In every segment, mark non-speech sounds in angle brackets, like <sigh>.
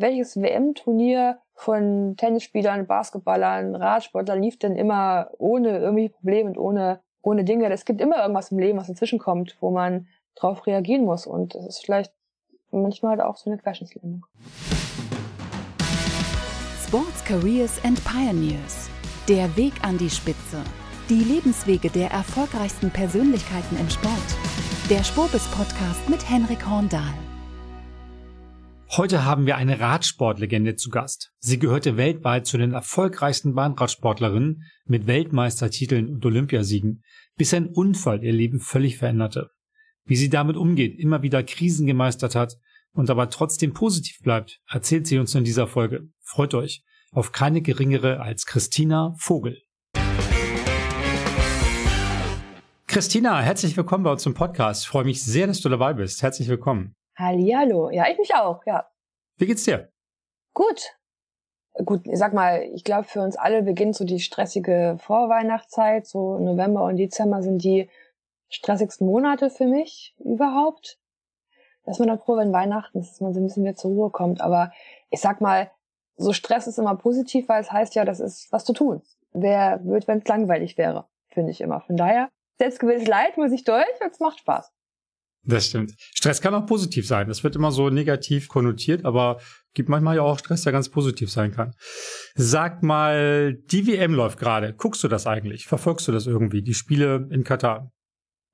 welches WM-Turnier von Tennisspielern, Basketballern, Radsportlern lief denn immer ohne irgendwie Probleme und ohne, ohne Dinge. Es gibt immer irgendwas im Leben, was dazwischen kommt, wo man drauf reagieren muss. Und das ist vielleicht manchmal halt auch so eine Querschnittslähmung. Sports Careers and Pioneers. Der Weg an die Spitze. Die Lebenswege der erfolgreichsten Persönlichkeiten im Sport. Der Spobis Podcast mit Henrik Horndahl. Heute haben wir eine Radsportlegende zu Gast. Sie gehörte weltweit zu den erfolgreichsten Bahnradsportlerinnen mit Weltmeistertiteln und Olympiasiegen, bis ein Unfall ihr Leben völlig veränderte. Wie sie damit umgeht, immer wieder Krisen gemeistert hat und aber trotzdem positiv bleibt, erzählt sie uns in dieser Folge. Freut euch auf keine geringere als Christina Vogel. Christina, herzlich willkommen bei uns im Podcast. Ich freue mich sehr, dass du dabei bist. Herzlich willkommen. Hallihallo. Ja, ich mich auch, ja. Wie geht's dir? Gut. Gut, ich sag mal, ich glaube, für uns alle beginnt so die stressige Vorweihnachtszeit. So November und Dezember sind die stressigsten Monate für mich überhaupt. Dass man dann froh, wenn Weihnachten ist, dass man so ein bisschen wieder zur Ruhe kommt. Aber ich sag mal, so Stress ist immer positiv, weil es heißt ja, das ist was zu tun. Wer wird, wenn es langweilig wäre, finde ich immer. Von daher, selbstgewähltes Leid muss ich durch und es macht Spaß. Das stimmt. Stress kann auch positiv sein. Das wird immer so negativ konnotiert, aber gibt manchmal ja auch Stress, der ganz positiv sein kann. Sag mal, die WM läuft gerade. Guckst du das eigentlich? Verfolgst du das irgendwie? Die Spiele in Katar?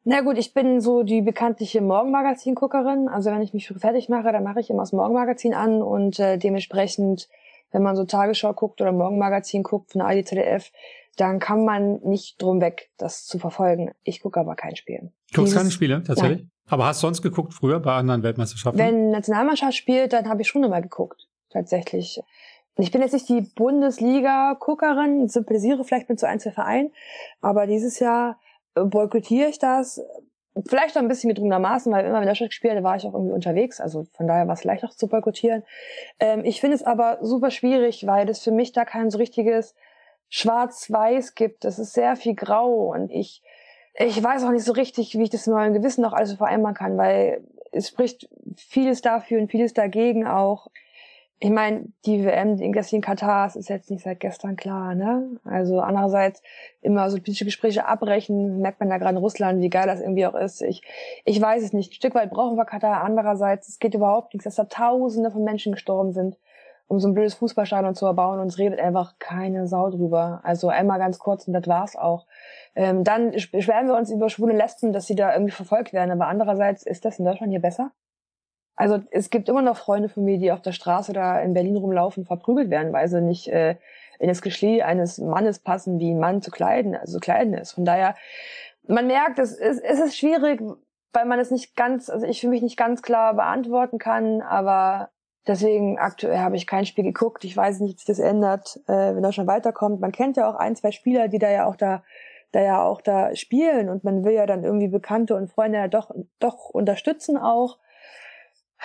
Na gut, ich bin so die bekanntliche Morgenmagazin-Guckerin. Also wenn ich mich fertig mache, dann mache ich immer das Morgenmagazin an und äh, dementsprechend, wenn man so Tagesschau guckt oder Morgenmagazin guckt von der ADZDF, dann kann man nicht drum weg, das zu verfolgen. Ich gucke aber kein Spiel. Du guckst keine Spiele, tatsächlich? Nein. Aber hast du sonst geguckt früher bei anderen Weltmeisterschaften? Wenn Nationalmannschaft spielt, dann habe ich schon immer geguckt, tatsächlich. Ich bin jetzt nicht die Bundesliga-Guckerin, sympathisiere vielleicht mit so ein, zwei Vereinen, aber dieses Jahr äh, boykottiere ich das. Vielleicht auch ein bisschen gedrungenermaßen, weil immer wenn Deutschland gespielt hat, war ich auch irgendwie unterwegs. Also von daher war es leicht auch zu boykottieren. Ähm, ich finde es aber super schwierig, weil das für mich da kein so richtiges Schwarz-Weiß gibt. Das ist sehr viel Grau und ich ich weiß auch nicht so richtig, wie ich das in meinem Gewissen noch alles vereinbaren kann, weil es spricht vieles dafür und vieles dagegen auch. Ich meine, die WM in in Katar ist jetzt nicht seit gestern klar, ne? Also andererseits immer so politische Gespräche abbrechen, merkt man ja gerade in Russland, wie geil das irgendwie auch ist. Ich, ich weiß es nicht. Ein Stück weit brauchen wir Katar. Andererseits, es geht überhaupt nichts, dass da Tausende von Menschen gestorben sind, um so ein blödes Fußballstadion zu erbauen und es redet einfach keine Sau drüber. Also einmal ganz kurz und das war's auch. Ähm, dann beschweren wir uns über schwule Lesben, dass sie da irgendwie verfolgt werden. Aber andererseits ist das in Deutschland hier besser. Also es gibt immer noch Freunde von mir, die auf der Straße da in Berlin rumlaufen, verprügelt werden, weil sie nicht äh, in das Geschlecht eines Mannes passen, wie ein Mann zu kleiden, also zu kleiden ist. Von daher, man merkt, es ist, es ist schwierig, weil man es nicht ganz, also ich für mich nicht ganz klar beantworten kann, aber deswegen aktuell habe ich kein Spiel geguckt. Ich weiß nicht, ob sich das ändert, äh, wenn Deutschland weiterkommt. Man kennt ja auch ein, zwei Spieler, die da ja auch da da ja auch da spielen und man will ja dann irgendwie Bekannte und Freunde ja doch, doch unterstützen auch.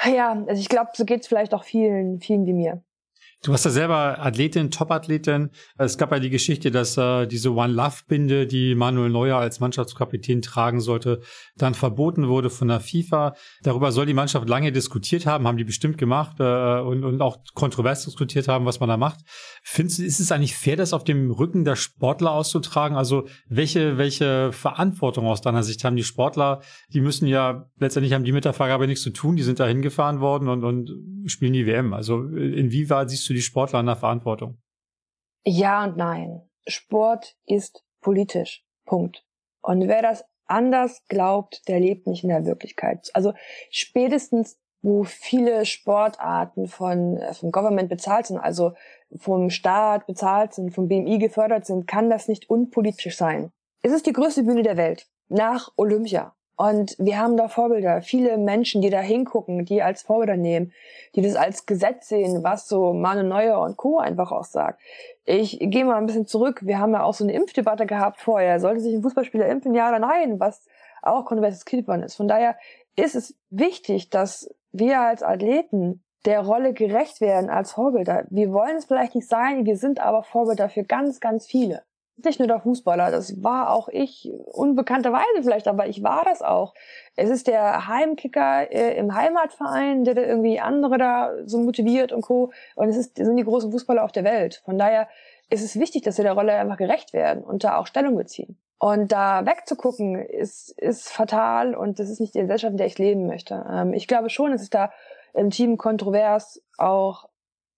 Ja, also ich glaube, so geht's vielleicht auch vielen, vielen wie mir. Du warst ja selber Athletin, Top-Athletin. Es gab ja die Geschichte, dass äh, diese One Love-Binde, die Manuel Neuer als Mannschaftskapitän tragen sollte, dann verboten wurde von der FIFA. Darüber soll die Mannschaft lange diskutiert haben, haben die bestimmt gemacht äh, und, und auch kontrovers diskutiert haben, was man da macht. Findest du, ist es eigentlich fair, das auf dem Rücken der Sportler auszutragen? Also welche, welche Verantwortung aus deiner Sicht haben die Sportler? Die müssen ja, letztendlich haben die mit der Vergabe nichts zu tun, die sind da hingefahren worden und, und spielen die WM. Also inwieweit siehst du die Sportler in der Verantwortung? Ja und nein. Sport ist politisch. Punkt. Und wer das anders glaubt, der lebt nicht in der Wirklichkeit. Also spätestens, wo viele Sportarten von, äh, vom Government bezahlt sind, also vom Staat bezahlt sind, vom BMI gefördert sind, kann das nicht unpolitisch sein. Es ist die größte Bühne der Welt. Nach Olympia. Und wir haben da Vorbilder, viele Menschen, die da hingucken, die als Vorbilder nehmen, die das als Gesetz sehen, was so Manu Neuer und Co. einfach auch sagt. Ich gehe mal ein bisschen zurück. Wir haben ja auch so eine Impfdebatte gehabt vorher. Sollte sich ein Fußballspieler impfen, ja oder nein? Was auch kontroverses Kielbahn ist. Von daher ist es wichtig, dass wir als Athleten der Rolle gerecht werden als Vorbilder. Wir wollen es vielleicht nicht sein, wir sind aber Vorbilder für ganz, ganz viele. Nicht nur der Fußballer, das war auch ich, unbekannterweise vielleicht, aber ich war das auch. Es ist der Heimkicker äh, im Heimatverein, der da irgendwie andere da so motiviert und co. Und es ist, sind die großen Fußballer auf der Welt. Von daher ist es wichtig, dass wir der Rolle einfach gerecht werden und da auch Stellung beziehen. Und da wegzugucken, ist, ist fatal und das ist nicht die Gesellschaft, in der ich leben möchte. Ähm, ich glaube schon, dass es da im Team kontrovers auch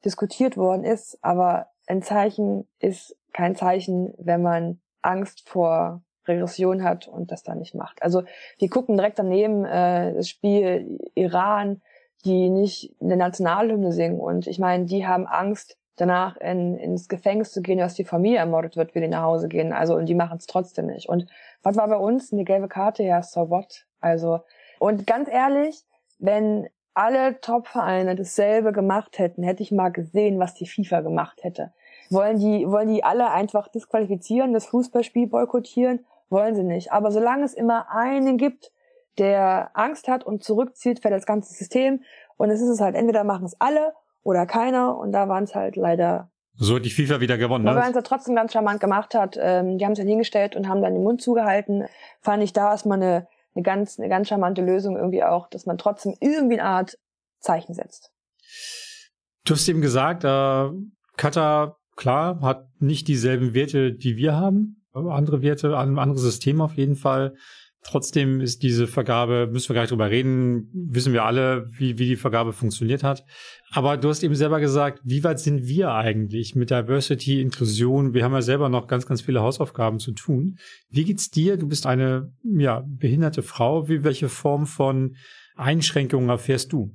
diskutiert worden ist, aber ein Zeichen ist kein Zeichen, wenn man Angst vor Regression hat und das dann nicht macht. Also die gucken direkt daneben äh, das Spiel Iran, die nicht eine Nationalhymne singen und ich meine, die haben Angst danach in, ins Gefängnis zu gehen, dass die Familie ermordet wird, will die nach Hause gehen. Also und die machen es trotzdem nicht. Und was war bei uns eine gelbe Karte? Ja, so what? Also und ganz ehrlich, wenn alle Top-Vereine dasselbe gemacht hätten, hätte ich mal gesehen, was die FIFA gemacht hätte. Wollen die, wollen die alle einfach disqualifizieren, das Fußballspiel boykottieren? Wollen sie nicht. Aber solange es immer einen gibt, der Angst hat und zurückzieht für das ganze System, und es ist es halt, entweder machen es alle oder keiner, und da waren es halt leider. So hat die FIFA wieder gewonnen, Aber ne? wenn es trotzdem ganz charmant gemacht hat, ähm, die haben es dann hingestellt und haben dann den Mund zugehalten, fand ich da erstmal eine, eine ganz, eine ganz charmante Lösung irgendwie auch, dass man trotzdem irgendwie eine Art Zeichen setzt. Du hast eben gesagt, äh, Katar klar, hat nicht dieselben Werte, die wir haben. Andere Werte, ein anderes System auf jeden Fall. Trotzdem ist diese Vergabe, müssen wir gar nicht drüber reden, wissen wir alle, wie, wie die Vergabe funktioniert hat. Aber du hast eben selber gesagt, wie weit sind wir eigentlich mit Diversity, Inklusion? Wir haben ja selber noch ganz, ganz viele Hausaufgaben zu tun. Wie geht's dir? Du bist eine, ja, behinderte Frau. Wie, welche Form von Einschränkungen erfährst du?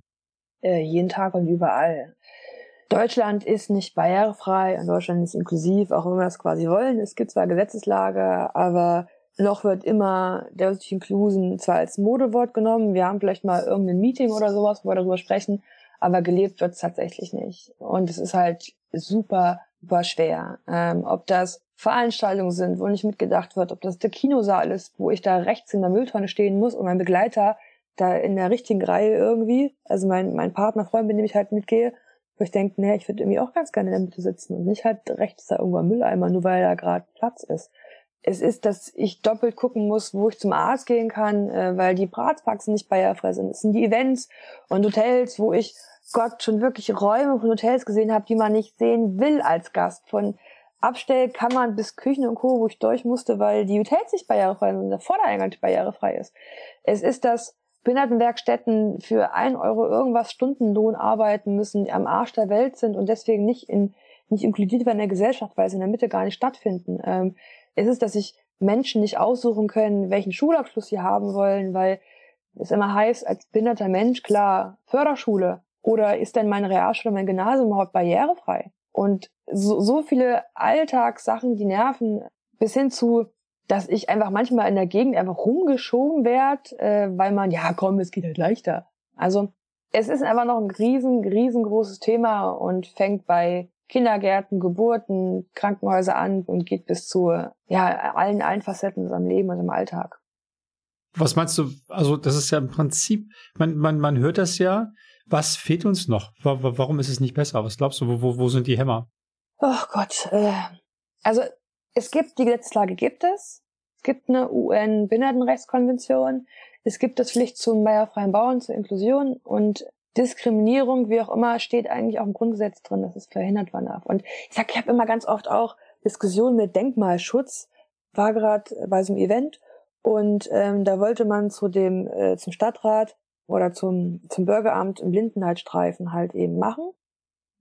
Äh, jeden Tag und überall. Deutschland ist nicht barrierefrei und Deutschland ist inklusiv, auch wenn wir das quasi wollen. Es gibt zwar Gesetzeslage, aber noch wird immer Diversity Inclusion zwar als Modewort genommen. Wir haben vielleicht mal irgendein Meeting oder sowas, wo wir darüber sprechen, aber gelebt wird es tatsächlich nicht. Und es ist halt super, super schwer. Ähm, ob das Veranstaltungen sind, wo nicht mitgedacht wird, ob das der Kinosaal ist, wo ich da rechts in der Mülltonne stehen muss und mein Begleiter da in der richtigen Reihe irgendwie, also mein, mein Partner, Freund, mit dem ich halt mitgehe, wo ich denke, nee, ich würde irgendwie auch ganz gerne in der Mitte sitzen und nicht halt rechts da irgendwo am Mülleimer, nur weil da gerade Platz ist. Es ist, dass ich doppelt gucken muss, wo ich zum Arzt gehen kann, äh, weil die Bratfaxen nicht barrierefrei sind. Es sind die Events und Hotels, wo ich Gott schon wirklich Räume von Hotels gesehen habe, die man nicht sehen will als Gast. Von Abstellkammern bis Küchen und Co., wo ich durch musste, weil die Hotels nicht barrierefrei sind der Vordereingang nicht barrierefrei ist. Es ist das Behindertenwerkstätten für ein Euro irgendwas Stundenlohn arbeiten müssen, die am Arsch der Welt sind und deswegen nicht in nicht inkludiert werden in der Gesellschaft, weil sie in der Mitte gar nicht stattfinden. Ähm, es ist, dass sich Menschen nicht aussuchen können, welchen Schulabschluss sie haben wollen, weil es immer heißt, als behinderter Mensch, klar, Förderschule. Oder ist denn meine Realschule, mein Gymnasium überhaupt barrierefrei? Und so, so viele Alltagssachen, die nerven, bis hin zu, dass ich einfach manchmal in der Gegend einfach rumgeschoben werde, äh, weil man, ja komm, es geht halt leichter. Also es ist einfach noch ein riesen, riesengroßes Thema und fängt bei Kindergärten, Geburten, Krankenhäuser an und geht bis zu ja, allen, allen Facetten unserem Leben und im Alltag. Was meinst du? Also, das ist ja im Prinzip, man, man, man hört das ja. Was fehlt uns noch? Warum ist es nicht besser? Was glaubst du, wo, wo, wo sind die Hämmer? Oh Gott. Äh, also es gibt, die Gesetzeslage gibt es. Es gibt eine UN-Behindertenrechtskonvention. Es gibt das Pflicht zum barrierefreien Bauen, zur Inklusion und Diskriminierung, wie auch immer, steht eigentlich auch im Grundgesetz drin, dass es verhindert werden darf. Und ich sag, ich habe immer ganz oft auch Diskussionen mit Denkmalschutz, war gerade bei so einem Event und ähm, da wollte man zu dem äh, zum Stadtrat oder zum zum Bürgeramt im Blindenheitsstreifen halt eben machen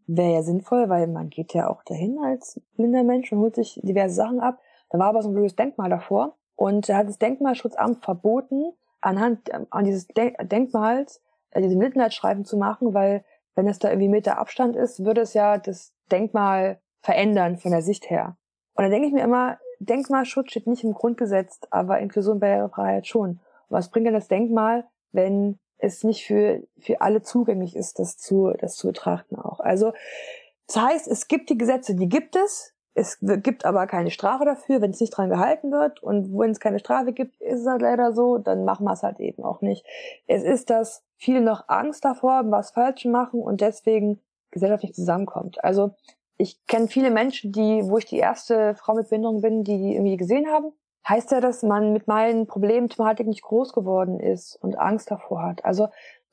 wäre ja sinnvoll, weil man geht ja auch dahin als blinder Mensch und holt sich diverse Sachen ab. Da war aber so ein blödes Denkmal davor und da hat das Denkmalschutzamt verboten, anhand ähm, an dieses De Denkmals diese Mitleidsschreiben zu machen, weil wenn es da irgendwie Meter Abstand ist, würde es ja das Denkmal verändern von der Sicht her. Und da denke ich mir immer, Denkmalschutz steht nicht im Grundgesetz, aber Inklusion, Barrierefreiheit schon. Und was bringt denn das Denkmal, wenn es nicht für, für alle zugänglich ist, das zu, das zu betrachten auch. Also, das heißt, es gibt die Gesetze, die gibt es. Es gibt aber keine Strafe dafür, wenn es nicht dran gehalten wird. Und wenn es keine Strafe gibt, ist es halt leider so, dann machen wir es halt eben auch nicht. Es ist, dass viele noch Angst davor haben, was falsch machen und deswegen gesellschaftlich zusammenkommt. Also ich kenne viele Menschen, die, wo ich die erste Frau mit Behinderung bin, die die irgendwie gesehen haben. Heißt ja, dass man mit meinen Problemen Thematik nicht groß geworden ist und Angst davor hat. Also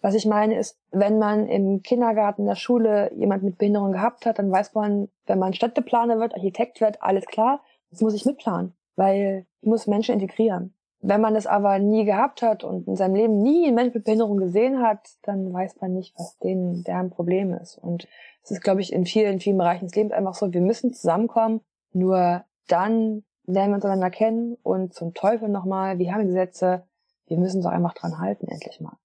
was ich meine ist, wenn man im Kindergarten, in der Schule jemand mit Behinderung gehabt hat, dann weiß man, wenn man Städteplaner wird, Architekt wird, alles klar, das muss ich mitplanen, weil ich muss Menschen integrieren. Wenn man das aber nie gehabt hat und in seinem Leben nie einen Mensch mit Behinderung gesehen hat, dann weiß man nicht, was denen deren Problem ist. Und es ist, glaube ich, in vielen, vielen Bereichen des Lebens einfach so, wir müssen zusammenkommen, nur dann lernen wir uns einander kennen und zum Teufel nochmal, wir haben Gesetze, wir müssen auch einfach dran halten, endlich mal.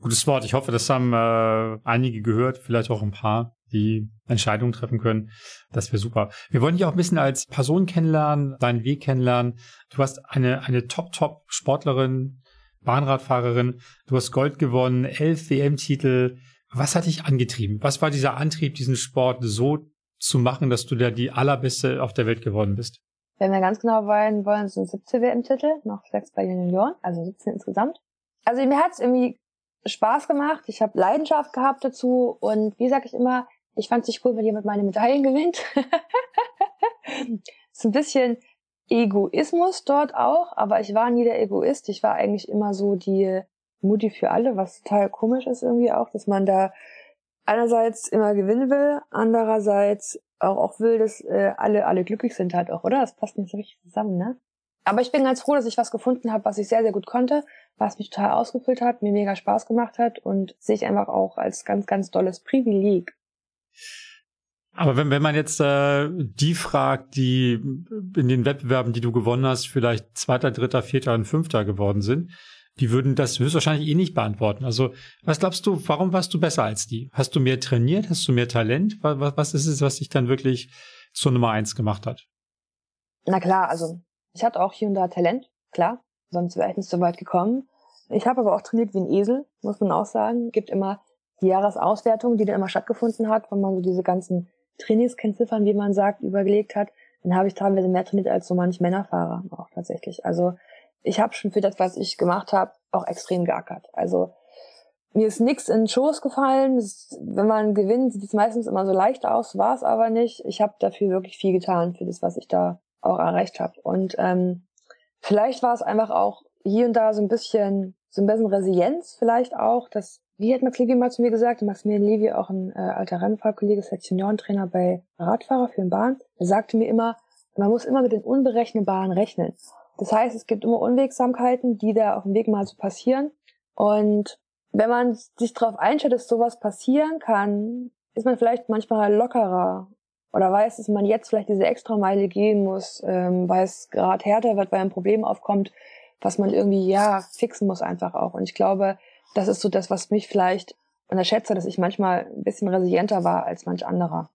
Gutes Wort. Ich hoffe, das haben äh, einige gehört, vielleicht auch ein paar, die Entscheidungen treffen können. Das wäre super. Wir wollen dich auch ein bisschen als Person kennenlernen, deinen Weg kennenlernen. Du hast eine, eine Top-Top-Sportlerin, Bahnradfahrerin. Du hast Gold gewonnen, elf WM-Titel. Was hat dich angetrieben? Was war dieser Antrieb, diesen Sport so zu machen, dass du da die allerbeste auf der Welt geworden bist? Wenn wir ganz genau wollen, wollen sind 17 WM-Titel, noch sechs bei den Junioren, also 17 insgesamt. Also mir hat es irgendwie Spaß gemacht, ich habe Leidenschaft gehabt dazu und wie sage ich immer, ich fand es nicht cool, wenn jemand meine Medaillen <laughs> gewinnt. ist ein bisschen Egoismus dort auch, aber ich war nie der Egoist. Ich war eigentlich immer so die Mutti für alle, was total komisch ist irgendwie auch, dass man da einerseits immer gewinnen will, andererseits auch, auch will, dass äh, alle alle glücklich sind halt auch, oder? Das passt nicht so richtig zusammen, ne? Aber ich bin ganz froh, dass ich was gefunden habe, was ich sehr, sehr gut konnte, was mich total ausgefüllt hat, mir mega Spaß gemacht hat und sehe ich einfach auch als ganz, ganz tolles Privileg. Aber wenn, wenn man jetzt äh, die fragt, die in den Wettbewerben, die du gewonnen hast, vielleicht Zweiter, Dritter, Vierter und Fünfter geworden sind, die würden das höchstwahrscheinlich eh nicht beantworten. Also was glaubst du, warum warst du besser als die? Hast du mehr trainiert? Hast du mehr Talent? Was, was ist es, was dich dann wirklich zur Nummer eins gemacht hat? Na klar, also ich hatte auch hier und da Talent, klar, sonst wäre ich nicht so weit gekommen. Ich habe aber auch trainiert wie ein Esel, muss man auch sagen. Gibt immer die Jahresauswertung, die dann immer stattgefunden hat, wenn man so diese ganzen Trainingskennziffern, wie man sagt, überlegt hat. Dann habe ich teilweise mehr trainiert als so manch Männerfahrer auch tatsächlich. Also ich habe schon für das, was ich gemacht habe, auch extrem geackert. Also mir ist nichts in den Schoß gefallen. wenn man gewinnt, sieht es meistens immer so leicht aus, war es aber nicht. Ich habe dafür wirklich viel getan, für das, was ich da auch erreicht habe. Und ähm, vielleicht war es einfach auch hier und da so ein bisschen, so ein bisschen Resilienz vielleicht auch, dass, wie hat Max Levy mal zu mir gesagt, Maximilian Levy, auch ein äh, alter Rennfahrkollege, ist jetzt Juniorentrainer bei Radfahrer für den Bahn, der sagte mir immer, man muss immer mit den Unberechenbaren rechnen. Das heißt, es gibt immer Unwegsamkeiten, die da auf dem Weg mal so passieren. Und wenn man sich darauf einstellt, dass sowas passieren kann, ist man vielleicht manchmal lockerer oder weiß, dass man jetzt vielleicht diese Extrameile gehen muss, ähm, weil es gerade härter wird, weil ein Problem aufkommt, was man irgendwie ja fixen muss einfach auch. Und ich glaube, das ist so das, was mich vielleicht unterschätze, dass ich manchmal ein bisschen resilienter war als manch anderer.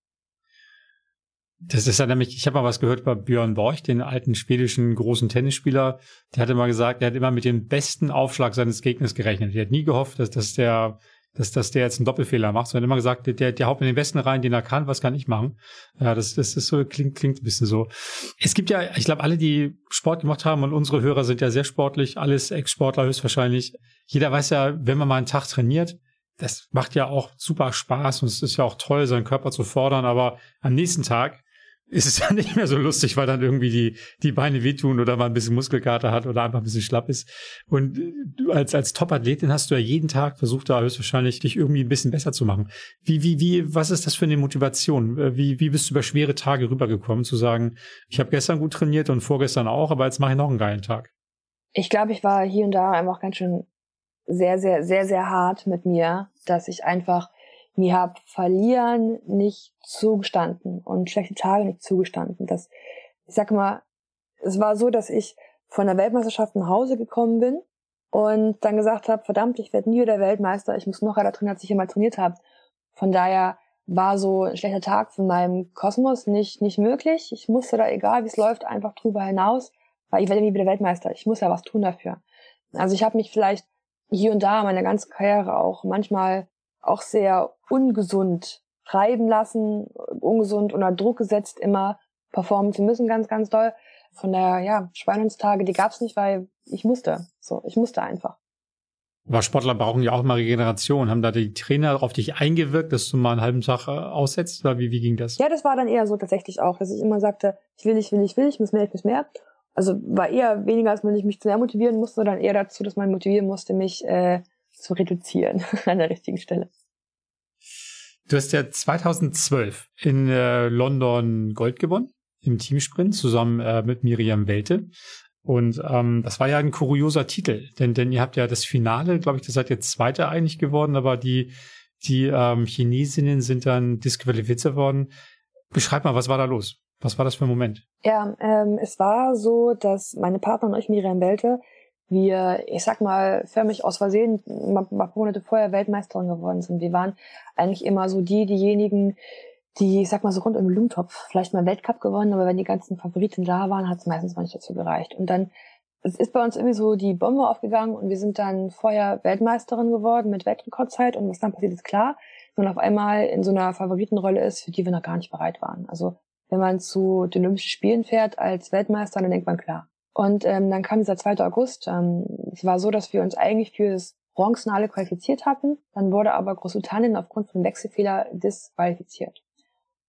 Das ist ja nämlich, ich habe mal was gehört über Björn Borch, den alten schwedischen großen Tennisspieler. Der hatte mal gesagt, er hat immer mit dem besten Aufschlag seines Gegners gerechnet. Er hat nie gehofft, dass, dass der dass, dass der jetzt einen Doppelfehler macht, sondern immer gesagt, der, der haut mir den besten rein, den er kann, was kann ich machen? Ja, das, das ist so, klingt, klingt ein bisschen so. Es gibt ja, ich glaube, alle, die Sport gemacht haben und unsere Hörer sind ja sehr sportlich, alles Ex-Sportler höchstwahrscheinlich. Jeder weiß ja, wenn man mal einen Tag trainiert, das macht ja auch super Spaß und es ist ja auch toll, seinen Körper zu fordern, aber am nächsten Tag ist es ja <laughs> nicht mehr so lustig, weil dann irgendwie die, die Beine wehtun oder man ein bisschen Muskelkater hat oder einfach ein bisschen schlapp ist. Und du als, als Top-Athletin hast du ja jeden Tag versucht, da höchstwahrscheinlich dich irgendwie ein bisschen besser zu machen. Wie, wie, wie, was ist das für eine Motivation? Wie, wie bist du über schwere Tage rübergekommen, zu sagen, ich habe gestern gut trainiert und vorgestern auch, aber jetzt mache ich noch einen geilen Tag? Ich glaube, ich war hier und da einfach ganz schön sehr, sehr, sehr, sehr hart mit mir, dass ich einfach mir hab Verlieren nicht zugestanden und schlechte Tage nicht zugestanden. Das, ich sag mal, es war so, dass ich von der Weltmeisterschaft nach Hause gekommen bin und dann gesagt habe, verdammt, ich werde nie wieder Weltmeister, ich muss noch weiter trainieren, als ich immer trainiert habe. Von daher war so ein schlechter Tag von meinem Kosmos nicht, nicht möglich. Ich musste da, egal wie es läuft, einfach drüber hinaus, weil ich werde nie wieder Weltmeister. Ich muss ja was tun dafür. Also ich habe mich vielleicht hier und da meine ganze Karriere auch manchmal auch sehr ungesund treiben lassen, ungesund unter Druck gesetzt, immer performen zu müssen, ganz, ganz doll. Von der, ja, Schweinungstage, die gab's nicht, weil ich musste. So, ich musste einfach. Aber Sportler brauchen ja auch mal Regeneration. Haben da die Trainer auf dich eingewirkt, dass du mal einen halben Tag äh, aussetzt? Oder wie, wie ging das? Ja, das war dann eher so tatsächlich auch, dass ich immer sagte, ich will, ich will, ich will, ich muss mehr, ich muss mehr. Also war eher weniger, als man mich zu mehr motivieren musste, sondern eher dazu, dass man motivieren musste, mich äh, zu reduzieren <laughs> an der richtigen Stelle. Du hast ja 2012 in äh, London Gold gewonnen im Teamsprint zusammen äh, mit Miriam Welte. Und ähm, das war ja ein kurioser Titel, denn, denn ihr habt ja das Finale, glaube ich, das seid ihr Zweiter eigentlich geworden, aber die, die ähm, Chinesinnen sind dann disqualifiziert worden. Beschreib mal, was war da los? Was war das für ein Moment? Ja, ähm, es war so, dass meine Partnerin und ich, Miriam Welte, wir, ich sag mal, förmlich aus Versehen ein paar Monate vorher Weltmeisterin geworden sind. Wir waren eigentlich immer so die, diejenigen, die, ich sag mal, so rund um den Blumentopf vielleicht mal Weltcup gewonnen, aber wenn die ganzen Favoriten da waren, hat es meistens mal nicht dazu gereicht. Und dann es ist bei uns irgendwie so die Bombe aufgegangen und wir sind dann vorher Weltmeisterin geworden mit Weltrekordzeit und was dann passiert ist klar, wenn man auf einmal in so einer Favoritenrolle ist, für die wir noch gar nicht bereit waren. Also wenn man zu den Olympischen Spielen fährt als Weltmeister, dann denkt man klar. Und ähm, dann kam dieser 2. August. Ähm, es war so, dass wir uns eigentlich für das Bronzenale qualifiziert hatten. Dann wurde aber Großbritannien aufgrund von Wechselfehler disqualifiziert.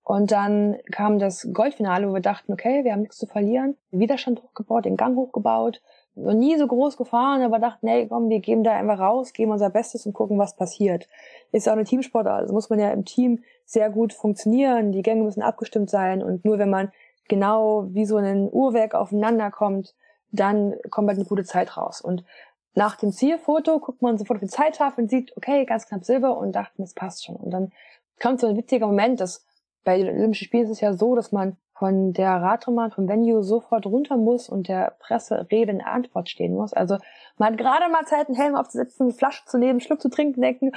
Und dann kam das Goldfinale, wo wir dachten, okay, wir haben nichts zu verlieren, Widerstand hochgebaut, den Gang hochgebaut, noch nie so groß gefahren, aber dachten, hey, komm, wir geben da einfach raus, geben unser Bestes und gucken, was passiert. Ist ja auch eine Teamsportart, also muss man ja im Team sehr gut funktionieren, die Gänge müssen abgestimmt sein und nur wenn man genau wie so ein Uhrwerk aufeinander kommt, dann kommt halt eine gute Zeit raus. Und nach dem Zielfoto guckt man sofort auf die Zeittafel und sieht, okay, ganz knapp Silber und dachten, das passt schon. Und dann kommt so ein witziger Moment, dass bei den Olympischen Spielen ist es ja so, dass man von der Radrennbahn, vom Venue sofort runter muss und der Presse Rede in Antwort stehen muss. Also man hat gerade mal Zeit, einen Helm aufzusetzen, eine Flasche zu nehmen, Schluck zu trinken, denken,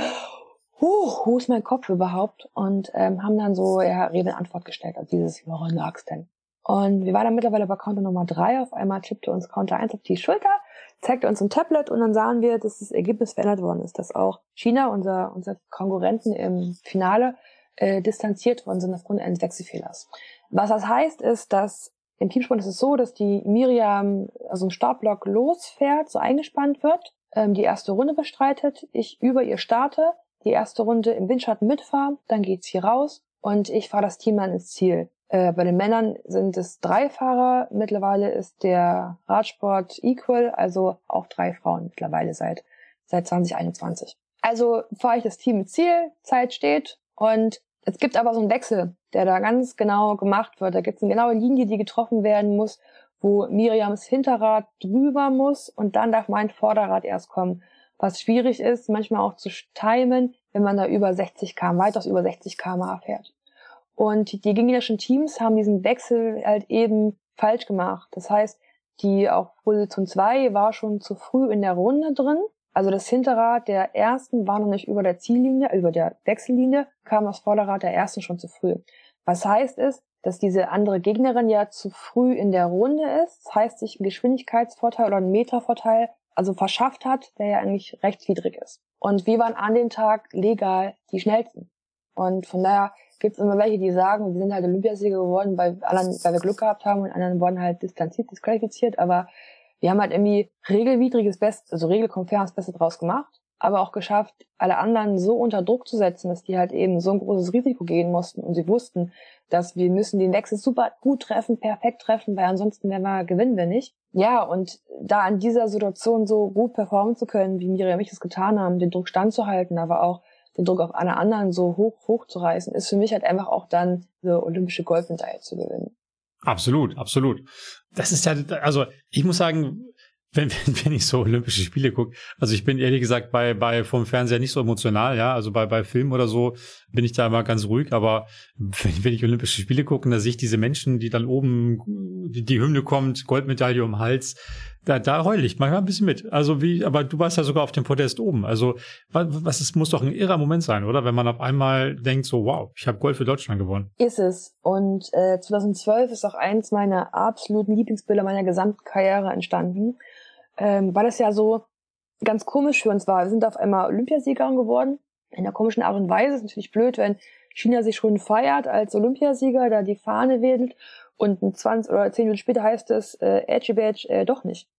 huh, wo ist mein Kopf überhaupt? Und ähm, haben dann so ja, Rede in Antwort gestellt, also dieses, woran lag's denn? Und wir waren dann mittlerweile bei Counter Nummer drei. Auf einmal tippte uns Counter 1 auf die Schulter, zeigte uns ein Tablet und dann sahen wir, dass das Ergebnis verändert worden ist, dass auch China, unser, unser Konkurrenten im Finale, äh, distanziert worden sind aufgrund eines Wechselfehlers. Was das heißt, ist, dass im Teamsport ist es so, dass die Miriam also im Startblock losfährt, so eingespannt wird, ähm, die erste Runde bestreitet, ich über ihr starte, die erste Runde im Windschatten mitfahre, dann geht's hier raus und ich fahre das Team dann ins Ziel. Äh, bei den Männern sind es drei Fahrer. Mittlerweile ist der Radsport equal, also auch drei Frauen mittlerweile seit, seit 2021. Also fahre ich das Team ins Ziel, Zeit steht und es gibt aber so einen Wechsel, der da ganz genau gemacht wird. Da gibt es eine genaue Linie, die getroffen werden muss, wo Miriams Hinterrad drüber muss und dann darf mein Vorderrad erst kommen. Was schwierig ist, manchmal auch zu timen, wenn man da über 60 km, weitaus über 60 km fährt. Und die gegnerischen Teams haben diesen Wechsel halt eben falsch gemacht. Das heißt, die auf Position 2 war schon zu früh in der Runde drin. Also das Hinterrad der ersten war noch nicht über der Ziellinie, über der Wechsellinie, kam das Vorderrad der ersten schon zu früh. Was heißt ist, dass diese andere Gegnerin ja zu früh in der Runde ist. Das heißt, sich einen Geschwindigkeitsvorteil oder einen Metervorteil also verschafft hat, der ja eigentlich rechtswidrig ist. Und wir waren an dem Tag legal die schnellsten. Und von daher gibt es immer welche, die sagen, wir sind halt Olympiasieger geworden, weil, anderen, weil wir Glück gehabt haben und anderen wurden halt distanziert, disqualifiziert, aber wir haben halt irgendwie regelwidriges Best, also regelkonform das Beste draus gemacht, aber auch geschafft, alle anderen so unter Druck zu setzen, dass die halt eben so ein großes Risiko gehen mussten und sie wussten, dass wir müssen den Wechsel super gut treffen, perfekt treffen, weil ansonsten werden wir, gewinnen wir nicht. Ja, und da in dieser Situation so gut performen zu können, wie Miriam und ich das getan haben, den Druck standzuhalten, aber auch den Druck auf alle anderen so hoch, hoch ist für mich halt einfach auch dann die olympische Goldmedaille zu gewinnen. Absolut, absolut. Das ist ja, also ich muss sagen, wenn, <laughs> wenn, wenn ich so Olympische Spiele gucke, also ich bin ehrlich gesagt bei, bei vom Fernseher nicht so emotional, ja, also bei, bei Film oder so bin ich da immer ganz ruhig, aber wenn, wenn ich Olympische Spiele gucke, da sehe ich diese Menschen, die dann oben, die, die Hymne kommt, Goldmedaille um Hals, da, da heul ich manchmal ein bisschen mit. Also wie, aber du warst ja sogar auf dem Podest oben. Also was, es muss doch ein irrer Moment sein, oder? Wenn man auf einmal denkt, so wow, ich habe Gold für Deutschland gewonnen. Ist es. Und äh, 2012 ist auch eins meiner absoluten Lieblingsbilder meiner gesamten Karriere entstanden ähm, weil das ja so ganz komisch für uns war. Wir sind auf einmal Olympiasiegerin geworden. In einer komischen Art und Weise ist natürlich blöd, wenn China sich schon feiert als Olympiasieger, da die Fahne wedelt und 20 oder 10 Minuten später heißt es, äh, Edgy Badge, äh, doch nicht.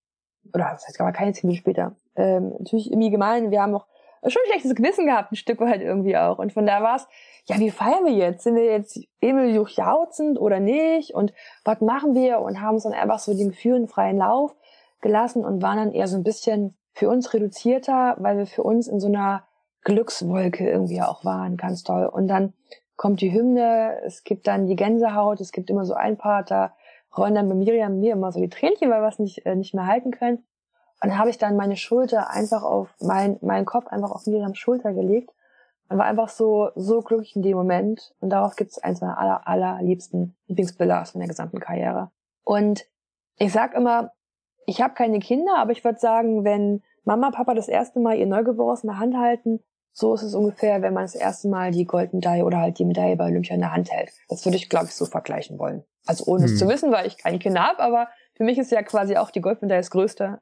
Oder das heißt aber keine zehn später, ähm, natürlich irgendwie gemein. Wir haben auch schon ein schlechtes Gewissen gehabt, ein Stück weit irgendwie auch. Und von da war es, ja, wie feiern wir jetzt? Sind wir jetzt Emil durchjauzend oder nicht? Und was machen wir? Und haben uns dann einfach so den Gefühlen freien Lauf gelassen und waren dann eher so ein bisschen für uns reduzierter, weil wir für uns in so einer Glückswolke irgendwie auch waren, ganz toll. Und dann kommt die Hymne, es gibt dann die Gänsehaut, es gibt immer so ein paar, da rollen dann bei Miriam mir immer so die Tränchen, weil wir es nicht, äh, nicht mehr halten können. Und dann habe ich dann meine Schulter einfach auf, mein, meinen Kopf einfach auf Miriams Schulter gelegt und war einfach so, so glücklich in dem Moment. Und darauf gibt es eins meiner aller, allerliebsten Lieblingsbilder aus meiner gesamten Karriere. Und ich sag immer, ich habe keine Kinder, aber ich würde sagen, wenn Mama, Papa das erste Mal ihr Neugeborenes in der Hand halten, so ist es ungefähr, wenn man das erste Mal die Goldmedaille oder halt die Medaille bei Olympia in der Hand hält. Das würde ich, glaube ich, so vergleichen wollen. Also ohne hm. es zu wissen, weil ich keine Kinder habe, aber für mich ist ja quasi auch die Goldmedaille das Größte,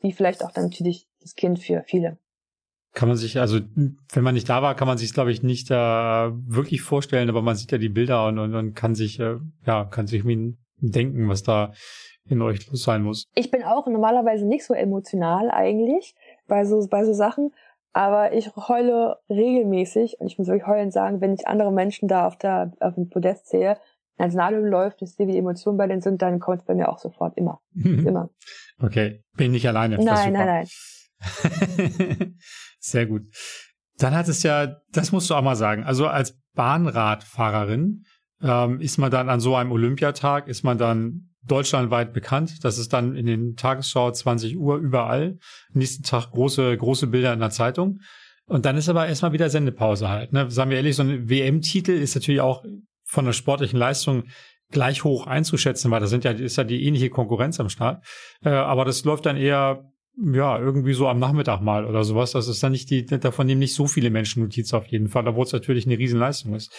wie vielleicht auch dann natürlich das Kind für viele. Kann man sich, also wenn man nicht da war, kann man sich, glaube ich, nicht äh, wirklich vorstellen, aber man sieht ja die Bilder und, und, und kann sich, äh, ja, kann sich denken, was da in euch los sein muss. Ich bin auch normalerweise nicht so emotional eigentlich bei so, bei so Sachen, aber ich heule regelmäßig und ich muss wirklich heulen sagen, wenn ich andere Menschen da auf der, auf dem Podest sehe, Nationalhymne läuft, ich sehe, wie die Emotionen bei denen sind, dann kommt es bei mir auch sofort immer. immer. Okay, bin nicht alleine. Nein, nein, nein. <laughs> Sehr gut. Dann hat es ja, das musst du auch mal sagen, also als Bahnradfahrerin ähm, ist man dann an so einem Olympiatag, ist man dann deutschlandweit bekannt. Das ist dann in den Tagesschau 20 Uhr überall. Nächsten Tag große, große Bilder in der Zeitung. Und dann ist aber erstmal wieder Sendepause halt. Ne? Sagen wir ehrlich, so ein WM-Titel ist natürlich auch von der sportlichen Leistung gleich hoch einzuschätzen, weil da sind ja, ist ja die ähnliche Konkurrenz am Start. Äh, aber das läuft dann eher ja, irgendwie so am Nachmittag mal oder sowas. Das ist dann nicht die, davon nehmen nicht so viele Menschen Notiz auf jeden Fall, obwohl es natürlich eine Riesenleistung ist.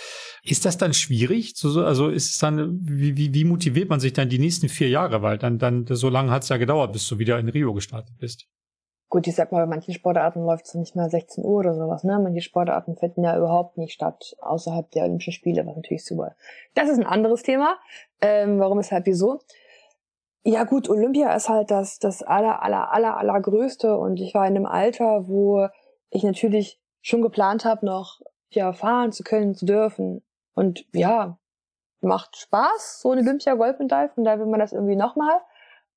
Ist das dann schwierig? Also ist es dann, wie, wie, wie motiviert man sich dann die nächsten vier Jahre? Weil dann, dann, so lange hat es ja gedauert, bis du wieder in Rio gestartet bist. Gut, ich sag mal, bei manchen Sportarten läuft es nicht mehr 16 Uhr oder sowas, ne? Manche Sportarten finden ja überhaupt nicht statt, außerhalb der Olympischen Spiele, was natürlich super. Das ist ein anderes Thema. Ähm, warum ist halt wieso? Ja gut, Olympia ist halt das, das aller, aller, aller, allergrößte und ich war in einem Alter, wo ich natürlich schon geplant habe, noch ja, fahren zu können, zu dürfen. Und ja, macht Spaß, so eine Olympia Goldmedaille, von daher will man das irgendwie nochmal.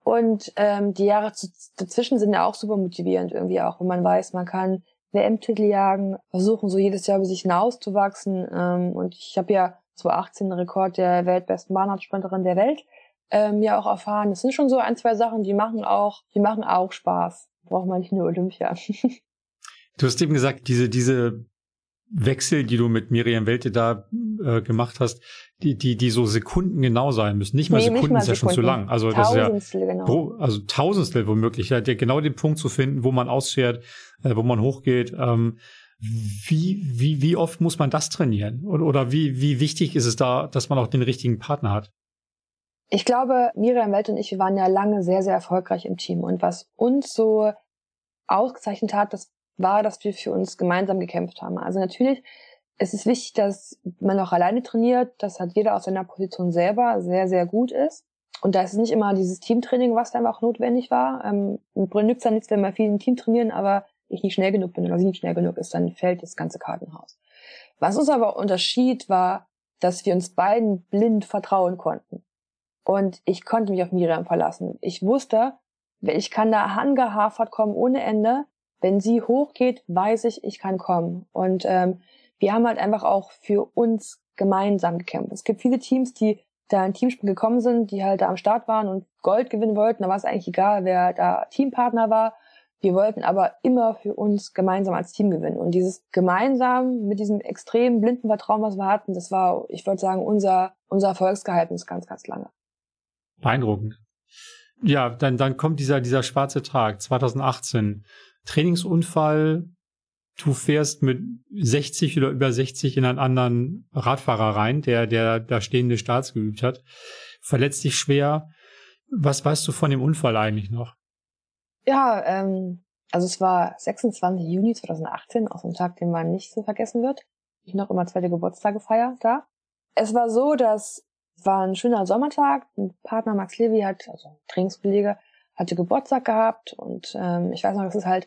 Und ähm, die Jahre dazwischen sind ja auch super motivierend irgendwie auch, wenn man weiß, man kann WM-Titel jagen, versuchen so jedes Jahr über sich hinauszuwachsen. Ähm, und ich habe ja 2018 den Rekord der weltbesten Bahnradsprinterin der Welt ähm, ja auch erfahren. Das sind schon so ein, zwei Sachen, die machen auch, die machen auch Spaß. Braucht man nicht nur Olympia. <laughs> du hast eben gesagt, diese, diese Wechsel, die du mit Miriam Welte da äh, gemacht hast, die, die, die so Sekunden genau sein müssen. Nicht mal nee, Sekunden nicht mal ist ja schon zu lang. Also das ist ja genau. also Tausendstel womöglich, ja, genau den Punkt zu finden, wo man ausschert, äh, wo man hochgeht. Ähm, wie, wie, wie oft muss man das trainieren? Oder, oder wie, wie wichtig ist es da, dass man auch den richtigen Partner hat? Ich glaube, Miriam Welt und ich, wir waren ja lange sehr, sehr erfolgreich im Team. Und was uns so ausgezeichnet hat, das war, dass wir für uns gemeinsam gekämpft haben. Also natürlich es ist wichtig, dass man auch alleine trainiert, dass halt jeder aus seiner Position selber sehr, sehr gut ist. Und da ist es nicht immer dieses Teamtraining, was da einfach notwendig war. Ähm, nützt dann nichts, wenn wir viel im Team trainieren, aber ich nicht schnell genug bin oder sie nicht schnell genug ist, dann fällt das ganze Kartenhaus. Was uns aber unterschied, war, dass wir uns beiden blind vertrauen konnten. Und ich konnte mich auf Miriam verlassen. Ich wusste, ich kann da angehafert kommen ohne Ende. Wenn sie hochgeht, weiß ich, ich kann kommen. Und ähm, wir haben halt einfach auch für uns gemeinsam gekämpft. Es gibt viele Teams, die da in Teamspiel gekommen sind, die halt da am Start waren und Gold gewinnen wollten. Da war es eigentlich egal, wer da Teampartner war. Wir wollten aber immer für uns gemeinsam als Team gewinnen. Und dieses gemeinsam mit diesem extremen blinden Vertrauen, was wir hatten, das war, ich würde sagen, unser, unser Erfolgsgeheimnis ganz, ganz lange. Beeindruckend. Ja, dann, dann kommt dieser, dieser schwarze Tag, 2018. Trainingsunfall, du fährst mit 60 oder über 60 in einen anderen Radfahrer rein, der, der da stehende Starts geübt hat, verletzt dich schwer. Was weißt du von dem Unfall eigentlich noch? Ja, ähm, also es war 26. Juni 2018, auch so ein Tag, den man nicht so vergessen wird. Ich noch immer zweite Geburtstage feier da. Es war so, dass war ein schöner Sommertag. Ein Partner Max Levi hat, also ein Trainingskollege, hatte Geburtstag gehabt und ähm, ich weiß noch, das ist halt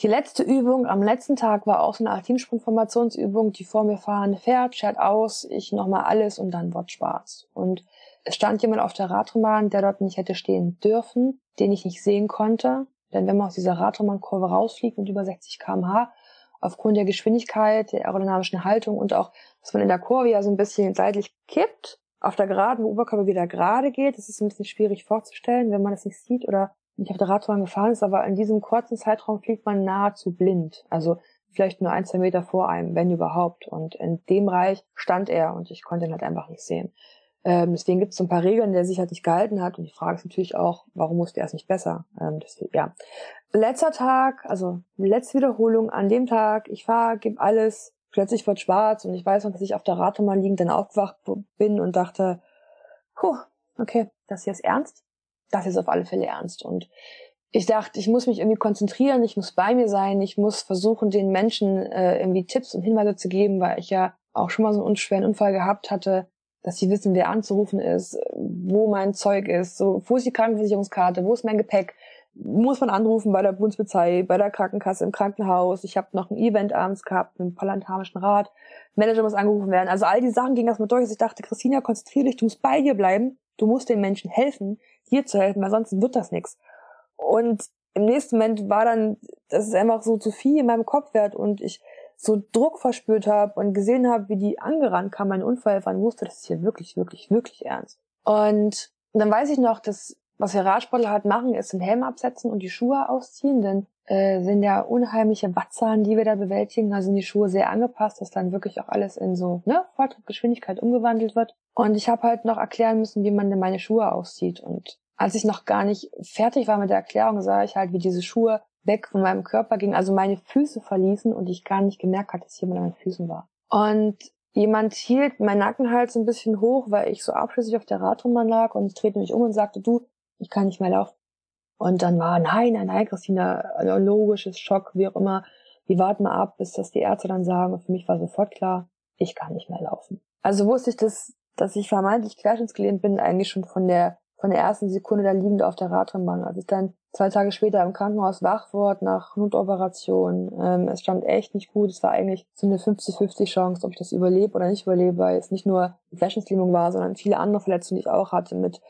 die letzte Übung am letzten Tag war auch so eine Art Teamsprung-Formationsübung, die vor mir fahrende fährt, schert aus, ich nochmal alles und dann wird schwarz. Und es stand jemand auf der Radrennbahn, der dort nicht hätte stehen dürfen, den ich nicht sehen konnte. Denn wenn man aus dieser Radrennbahnkurve rausfliegt mit über 60 kmh, aufgrund der Geschwindigkeit, der aerodynamischen Haltung und auch, dass man in der Kurve ja so ein bisschen seitlich kippt, auf der geraden Oberkörper wieder gerade geht, das ist ein bisschen schwierig vorzustellen, wenn man das nicht sieht oder nicht auf der Radbahn gefahren ist, aber in diesem kurzen Zeitraum fliegt man nahezu blind. Also vielleicht nur ein, zwei Meter vor einem, wenn überhaupt. Und in dem Bereich stand er und ich konnte ihn halt einfach nicht sehen. Ähm, deswegen gibt es so ein paar Regeln, der sich halt nicht gehalten hat. Und die Frage ist natürlich auch, warum musste er es nicht besser? Ähm, deswegen, ja. Letzter Tag, also letzte Wiederholung an dem Tag, ich fahre, gebe alles, plötzlich wird schwarz und ich weiß noch, dass ich auf der Rate mal liegend dann aufgewacht bin und dachte, puh, okay, das hier ist ernst das ist auf alle Fälle ernst. Und ich dachte, ich muss mich irgendwie konzentrieren, ich muss bei mir sein, ich muss versuchen, den Menschen äh, irgendwie Tipps und Hinweise zu geben, weil ich ja auch schon mal so einen unschweren Unfall gehabt hatte, dass sie wissen, wer anzurufen ist, wo mein Zeug ist, so, wo ist die Krankenversicherungskarte, wo ist mein Gepäck, muss man anrufen bei der Bundespolizei, bei der Krankenkasse, im Krankenhaus. Ich habe noch ein Event abends gehabt mit dem Parlamentarischen Rat. Manager muss angerufen werden. Also all die Sachen gingen erstmal durch. Also ich dachte, Christina, konzentriere dich, du musst bei dir bleiben. Du musst den Menschen helfen, dir zu helfen, weil sonst wird das nichts. Und im nächsten Moment war dann, dass es einfach so zu viel in meinem Kopf wird und ich so Druck verspürt habe und gesehen habe, wie die angerannt kam, mein Unfall, wann wusste, das ist hier wirklich, wirklich, wirklich ernst. Und dann weiß ich noch, dass was wir Radsportler halt machen, ist den Helm absetzen und die Schuhe ausziehen, denn äh, sind ja unheimliche Wattzahlen, die wir da bewältigen. Da sind die Schuhe sehr angepasst, dass dann wirklich auch alles in so ne, Volltrittgeschwindigkeit umgewandelt wird. Und ich habe halt noch erklären müssen, wie man denn meine Schuhe auszieht. Und als ich noch gar nicht fertig war mit der Erklärung, sah ich halt, wie diese Schuhe weg von meinem Körper gingen, also meine Füße verließen und ich gar nicht gemerkt hatte, dass jemand an meinen Füßen war. Und jemand hielt meinen Nackenhals ein bisschen hoch, weil ich so abschließlich auf der Radrennbahn lag und ich drehte mich um und sagte, du, ich kann nicht mehr laufen. Und dann war, nein, nein, nein, Christina, also logisches Schock, wie auch immer. Wir warten mal ab, bis das die Ärzte dann sagen. Und für mich war sofort klar, ich kann nicht mehr laufen. Also wusste ich, dass, dass ich vermeintlich querschnittsgelähmt bin, eigentlich schon von der, von der ersten Sekunde da liegend auf der Radrennbahn. Als ich dann zwei Tage später im Krankenhaus wach wurde nach Notoperation, ähm, es stand echt nicht gut. Es war eigentlich so eine 50-50 Chance, ob ich das überlebe oder nicht überlebe, weil es nicht nur Querschnittslähmung war, sondern viele andere Verletzungen, die ich auch hatte mit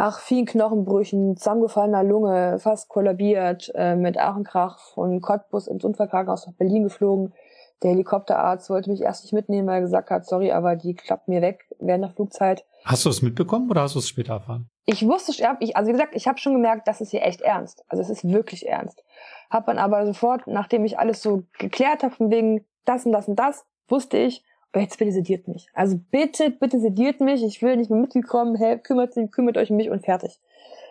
Ach, vielen Knochenbrüchen, zusammengefallener Lunge, fast kollabiert, äh, mit Aachen-Krach von Cottbus ins Unfallkrankenhaus nach Berlin geflogen. Der Helikopterarzt wollte mich erst nicht mitnehmen, weil er gesagt hat, sorry, aber die klappt mir weg während der Flugzeit. Hast du es mitbekommen oder hast du es später erfahren? Ich wusste, ich, also wie gesagt, ich habe schon gemerkt, das ist hier echt ernst. Also es ist wirklich ernst. Hab dann aber sofort, nachdem ich alles so geklärt habe, von wegen das und das und das, wusste ich, jetzt bitte sediert mich. Also bitte, bitte sediert mich. Ich will nicht mehr mitgekommen. Hey, kümmert, kümmert euch um mich und fertig.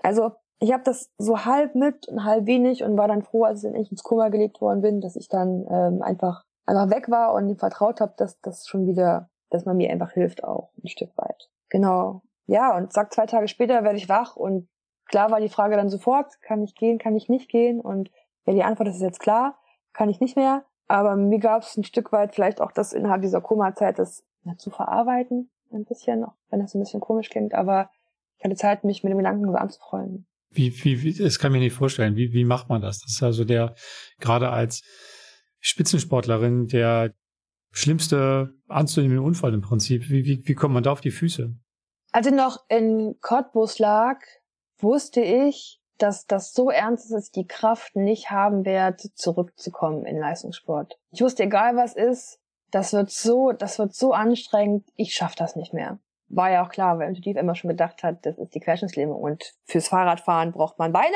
Also ich habe das so halb mit und halb wenig und war dann froh, als ich ins Koma gelegt worden bin, dass ich dann ähm, einfach einfach weg war und ihm vertraut habe, dass das schon wieder, dass man mir einfach hilft auch ein Stück weit. Genau. Ja, und sag zwei Tage später werde ich wach und klar war die Frage dann sofort, kann ich gehen, kann ich nicht gehen? Und ja, die Antwort ist jetzt klar, kann ich nicht mehr. Aber mir gab es ein Stück weit vielleicht auch das innerhalb dieser Koma-Zeit, das ja, zu verarbeiten, ein bisschen, auch wenn das ein bisschen komisch klingt, aber ich hatte Zeit, mich mit dem Gedanken so anzufreunden. Wie, wie, wie, das kann ich mir nicht vorstellen. Wie, wie macht man das? Das ist also der, gerade als Spitzensportlerin, der schlimmste anzunehmende Unfall im Prinzip. Wie, wie, wie kommt man da auf die Füße? Als ich noch in Cottbus lag, wusste ich, dass das so ernst ist, dass ich die Kraft nicht haben werde, zurückzukommen in Leistungssport. Ich wusste, egal was ist, das wird so, das wird so anstrengend, ich schaff das nicht mehr. War ja auch klar, weil intuitiv immer schon gedacht hat, das ist die Querschnittslähmung und fürs Fahrradfahren braucht man Beine.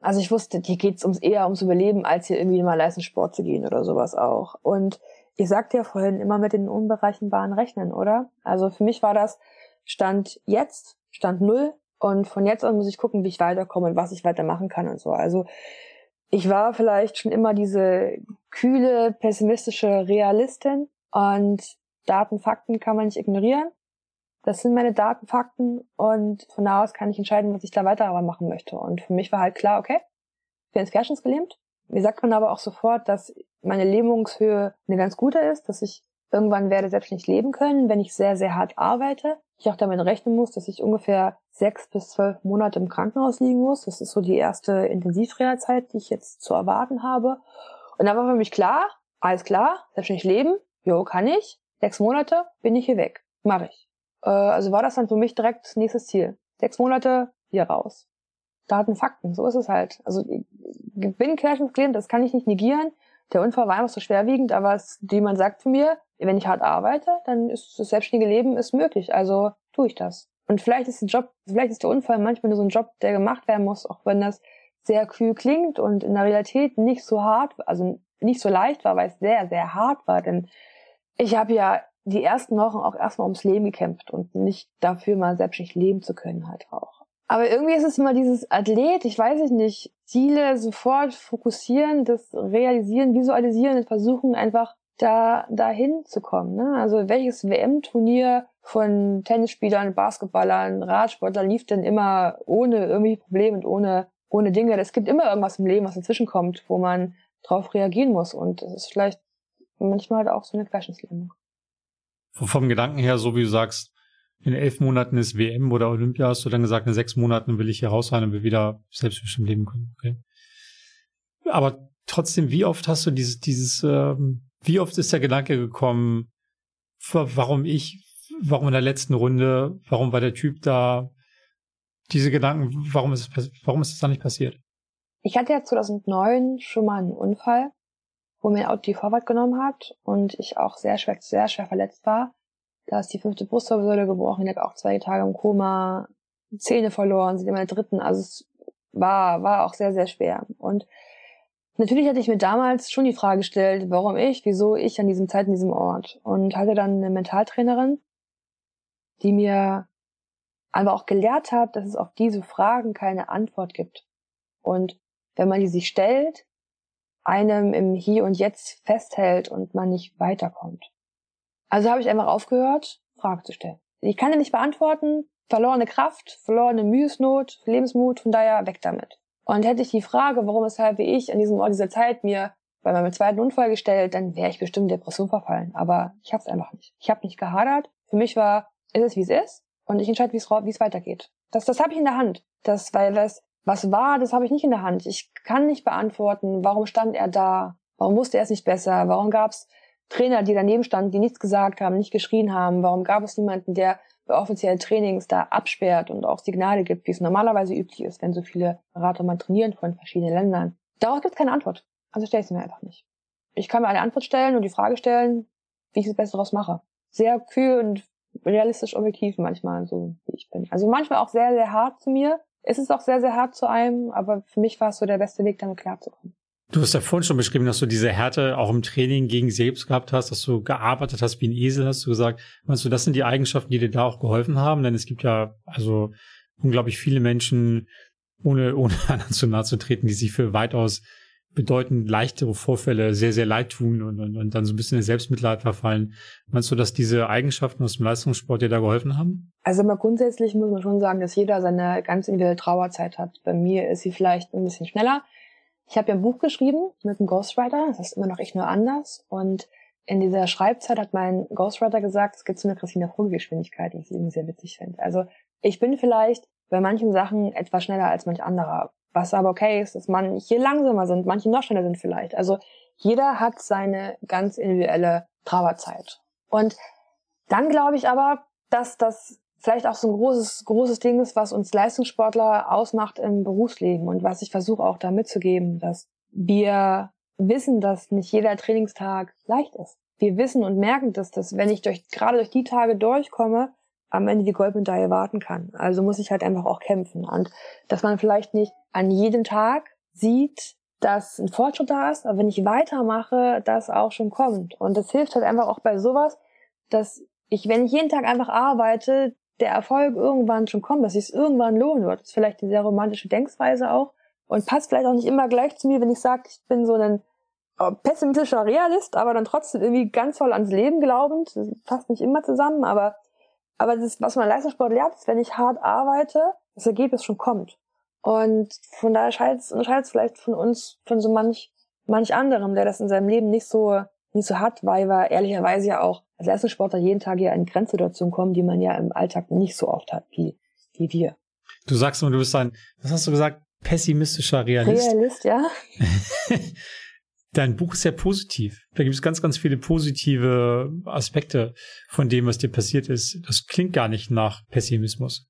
Also ich wusste, hier geht's ums eher ums Überleben, als hier irgendwie mal Leistungssport zu gehen oder sowas auch. Und ihr sagt ja vorhin immer mit den unberechenbaren Rechnen, oder? Also für mich war das Stand jetzt, Stand null, und von jetzt an muss ich gucken, wie ich weiterkomme und was ich weitermachen kann und so. Also ich war vielleicht schon immer diese kühle, pessimistische Realistin und Daten, Fakten kann man nicht ignorieren. Das sind meine Daten, Fakten und von da aus kann ich entscheiden, was ich da weiter machen möchte. Und für mich war halt klar, okay, ich bin ins Querschnitts gelähmt. Mir sagt man aber auch sofort, dass meine Lähmungshöhe eine ganz gute ist, dass ich irgendwann werde selbstständig leben können, wenn ich sehr, sehr hart arbeite. Ich auch damit rechnen muss, dass ich ungefähr sechs bis zwölf Monate im Krankenhaus liegen muss. Das ist so die erste Intensivreha-Zeit, die ich jetzt zu erwarten habe. Und da war für mich klar, alles klar, selbstständig leben, jo, kann ich. Sechs Monate bin ich hier weg. Mache ich. Äh, also war das dann für mich direkt das nächste Ziel. Sechs Monate hier raus. Daten, Fakten, so ist es halt. Also ich bin querschnittsgelähmt, das kann ich nicht negieren. Der Unfall war einfach so schwerwiegend, aber es, wie man sagt zu mir, wenn ich hart arbeite, dann ist das selbstständige Leben ist möglich. Also tue ich das. Und vielleicht ist der Job, vielleicht ist der Unfall manchmal nur so ein Job, der gemacht werden muss, auch wenn das sehr kühl klingt und in der Realität nicht so hart, also nicht so leicht war, weil es sehr, sehr hart war. Denn ich habe ja die ersten Wochen auch erstmal ums Leben gekämpft und nicht dafür mal selbstständig leben zu können halt auch. Aber irgendwie ist es immer dieses Athlet, ich weiß nicht, Ziele sofort fokussieren, das realisieren, visualisieren und versuchen einfach da dahin zu kommen. Ne? Also welches WM-Turnier von Tennisspielern, Basketballern, Radsportlern lief denn immer ohne irgendwie Probleme und ohne ohne Dinge. Es gibt immer irgendwas im Leben, was dazwischen kommt, wo man drauf reagieren muss. Und das ist vielleicht manchmal halt auch so eine Querschnittslähmung. Vom Gedanken her, so wie du sagst, in elf Monaten ist WM oder Olympia, hast du dann gesagt, in sechs Monaten will ich hier raus sein und will wieder selbstbestimmt leben können. Okay. Aber trotzdem, wie oft hast du dieses, dieses, ähm, wie oft ist der Gedanke gekommen, warum ich, warum in der letzten Runde, warum war der Typ da, diese Gedanken, warum ist es, warum ist es da nicht passiert? Ich hatte ja 2009 schon mal einen Unfall, wo mir ein Auto die Vorfahrt genommen hat und ich auch sehr schwer, sehr schwer verletzt war. Da ist die fünfte Brustwirbelsäule gebrochen, ich habe auch zwei Tage im Koma, Zähne verloren, sind in meiner dritten, also es war, war auch sehr, sehr schwer. Und natürlich hatte ich mir damals schon die Frage gestellt, warum ich, wieso ich an diesem Zeit in diesem Ort. Und hatte dann eine Mentaltrainerin, die mir aber auch gelehrt hat, dass es auf diese Fragen keine Antwort gibt. Und wenn man die sich stellt, einem im Hier und Jetzt festhält und man nicht weiterkommt. Also habe ich einfach aufgehört, Fragen zu stellen. Ich kann ja nicht beantworten, verlorene Kraft, verlorene Mühesnot, Lebensmut, von daher weg damit. Und hätte ich die Frage, warum weshalb ich an diesem Ort dieser Zeit mir bei meinem zweiten Unfall gestellt, dann wäre ich bestimmt Depression verfallen. Aber ich habe es einfach nicht. Ich habe nicht gehadert. Für mich war, ist es wie es ist und ich entscheide, wie es weitergeht. Das, das habe ich in der Hand. Das, weil das was war, das habe ich nicht in der Hand. Ich kann nicht beantworten, warum stand er da, warum wusste er es nicht besser, warum gab es Trainer, die daneben standen, die nichts gesagt haben, nicht geschrien haben, warum gab es niemanden, der bei offiziellen Trainings da absperrt und auch Signale gibt, wie es normalerweise üblich ist, wenn so viele Berater mal trainieren von verschiedenen Ländern. Darauf gibt es keine Antwort. Also stelle ich sie mir einfach nicht. Ich kann mir eine Antwort stellen und die Frage stellen, wie ich das Beste daraus mache. Sehr kühl und realistisch objektiv manchmal, so wie ich bin. Also manchmal auch sehr, sehr hart zu mir, es ist auch sehr, sehr hart zu einem, aber für mich war es so der beste Weg, damit klarzukommen. Du hast ja vorhin schon beschrieben, dass du diese Härte auch im Training gegen selbst gehabt hast, dass du gearbeitet hast wie ein Esel, hast du gesagt. Meinst du, das sind die Eigenschaften, die dir da auch geholfen haben? Denn es gibt ja also unglaublich viele Menschen, ohne, <laughs> ohne anderen zu nahe zu treten, die sich für weitaus bedeutend leichtere Vorfälle sehr, sehr leid tun und, und, und dann so ein bisschen in Selbstmitleid verfallen. Meinst du, dass diese Eigenschaften aus dem Leistungssport dir da geholfen haben? Also mal grundsätzlich muss man schon sagen, dass jeder seine ganz individuelle Trauerzeit hat. Bei mir ist sie vielleicht ein bisschen schneller. Ich habe ja ein Buch geschrieben mit einem Ghostwriter, das ist immer noch ich nur anders. Und in dieser Schreibzeit hat mein Ghostwriter gesagt, es gibt so eine Christina Vogelgeschwindigkeit, die ich irgendwie sehr witzig finde. Also ich bin vielleicht bei manchen Sachen etwas schneller als manch anderer. Was aber okay ist, dass manche langsamer sind, manche noch schneller sind vielleicht. Also jeder hat seine ganz individuelle Trauerzeit. Und dann glaube ich aber, dass das vielleicht auch so ein großes, großes Ding ist, was uns Leistungssportler ausmacht im Berufsleben und was ich versuche auch da mitzugeben, dass wir wissen, dass nicht jeder Trainingstag leicht ist. Wir wissen und merken, dass das, wenn ich durch, gerade durch die Tage durchkomme, am Ende die Goldmedaille warten kann. Also muss ich halt einfach auch kämpfen. Und dass man vielleicht nicht an jedem Tag sieht, dass ein Fortschritt da ist, aber wenn ich weitermache, das auch schon kommt. Und das hilft halt einfach auch bei sowas, dass ich, wenn ich jeden Tag einfach arbeite, der Erfolg irgendwann schon kommt, dass sich es irgendwann lohnen wird. Das ist vielleicht die sehr romantische Denkweise auch und passt vielleicht auch nicht immer gleich zu mir, wenn ich sage, ich bin so ein äh, pessimistischer Realist, aber dann trotzdem irgendwie ganz voll ans Leben glaubend. Das passt nicht immer zusammen, aber aber das, was man Leistungssport lernt, ist, wenn ich hart arbeite, das Ergebnis schon kommt. Und von daher unterscheidet es vielleicht von uns, von so manch, manch anderem, der das in seinem Leben nicht so, nicht so hat, weil wir ehrlicherweise ja auch als Leistungssportler jeden Tag ja in Grenzsituationen kommen, die man ja im Alltag nicht so oft hat wie, wie wir. Du sagst immer, du bist ein, was hast du gesagt, pessimistischer Realist. Realist, ja. <laughs> Dein Buch ist sehr positiv. Da gibt es ganz, ganz viele positive Aspekte von dem, was dir passiert ist. Das klingt gar nicht nach Pessimismus.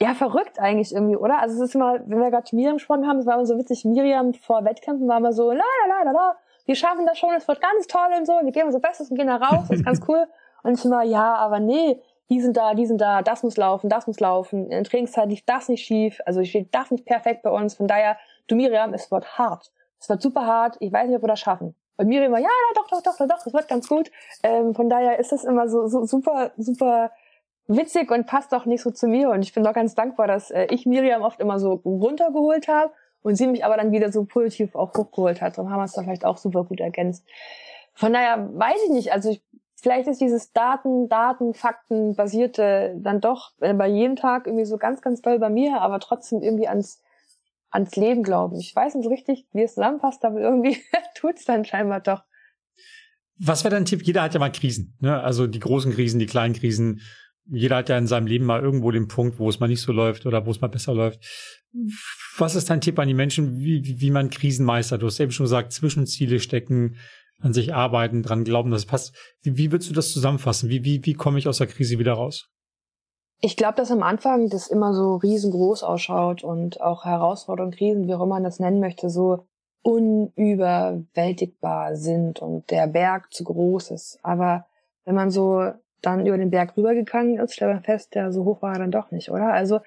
Ja, verrückt eigentlich irgendwie, oder? Also es ist immer, wenn wir gerade Miriam gesprochen haben, es war immer so witzig, Miriam vor Wettkämpfen war immer so, la la la la, wir schaffen das schon, es wird ganz toll und so, wir geben unser Bestes und gehen da raus, das ist ganz cool. <laughs> Und ich immer, ja, aber nee, die sind da, die sind da, das muss laufen, das muss laufen. In der Trainingszeit lief das nicht schief, also ich steht das nicht perfekt bei uns. Von daher, du Miriam, es wird hart. Es wird super hart, ich weiß nicht, ob wir das schaffen. Und Miriam war, ja, doch, doch, doch, doch, doch, es wird ganz gut. Ähm, von daher ist das immer so, so super, super witzig und passt auch nicht so zu mir. Und ich bin auch ganz dankbar, dass äh, ich Miriam oft immer so runtergeholt habe und sie mich aber dann wieder so positiv auch hochgeholt hat. Darum haben wir es da vielleicht auch super gut ergänzt. Von daher weiß ich nicht, also ich vielleicht ist dieses Daten, Daten, Fakten basierte dann doch äh, bei jedem Tag irgendwie so ganz, ganz toll bei mir, aber trotzdem irgendwie ans, ans Leben glauben. Ich weiß nicht so richtig, wie es zusammenpasst, aber irgendwie <laughs> tut's dann scheinbar doch. Was wäre dein Tipp? Jeder hat ja mal Krisen, ne? Also die großen Krisen, die kleinen Krisen. Jeder hat ja in seinem Leben mal irgendwo den Punkt, wo es mal nicht so läuft oder wo es mal besser läuft. Was ist dein Tipp an die Menschen, wie, wie, man Krisen meistert? Du hast eben schon gesagt, Zwischenziele stecken, an sich arbeiten, dran glauben, dass es passt. Wie, wie würdest du das zusammenfassen? Wie, wie, wie komme ich aus der Krise wieder raus? Ich glaube, dass am Anfang das immer so riesengroß ausschaut und auch Herausforderungen, Krisen, wie auch immer man das nennen möchte, so unüberwältigbar sind und der Berg zu groß ist. Aber wenn man so dann über den Berg rübergegangen ist, stellt man fest, ja, so hoch war er dann doch nicht, oder? Also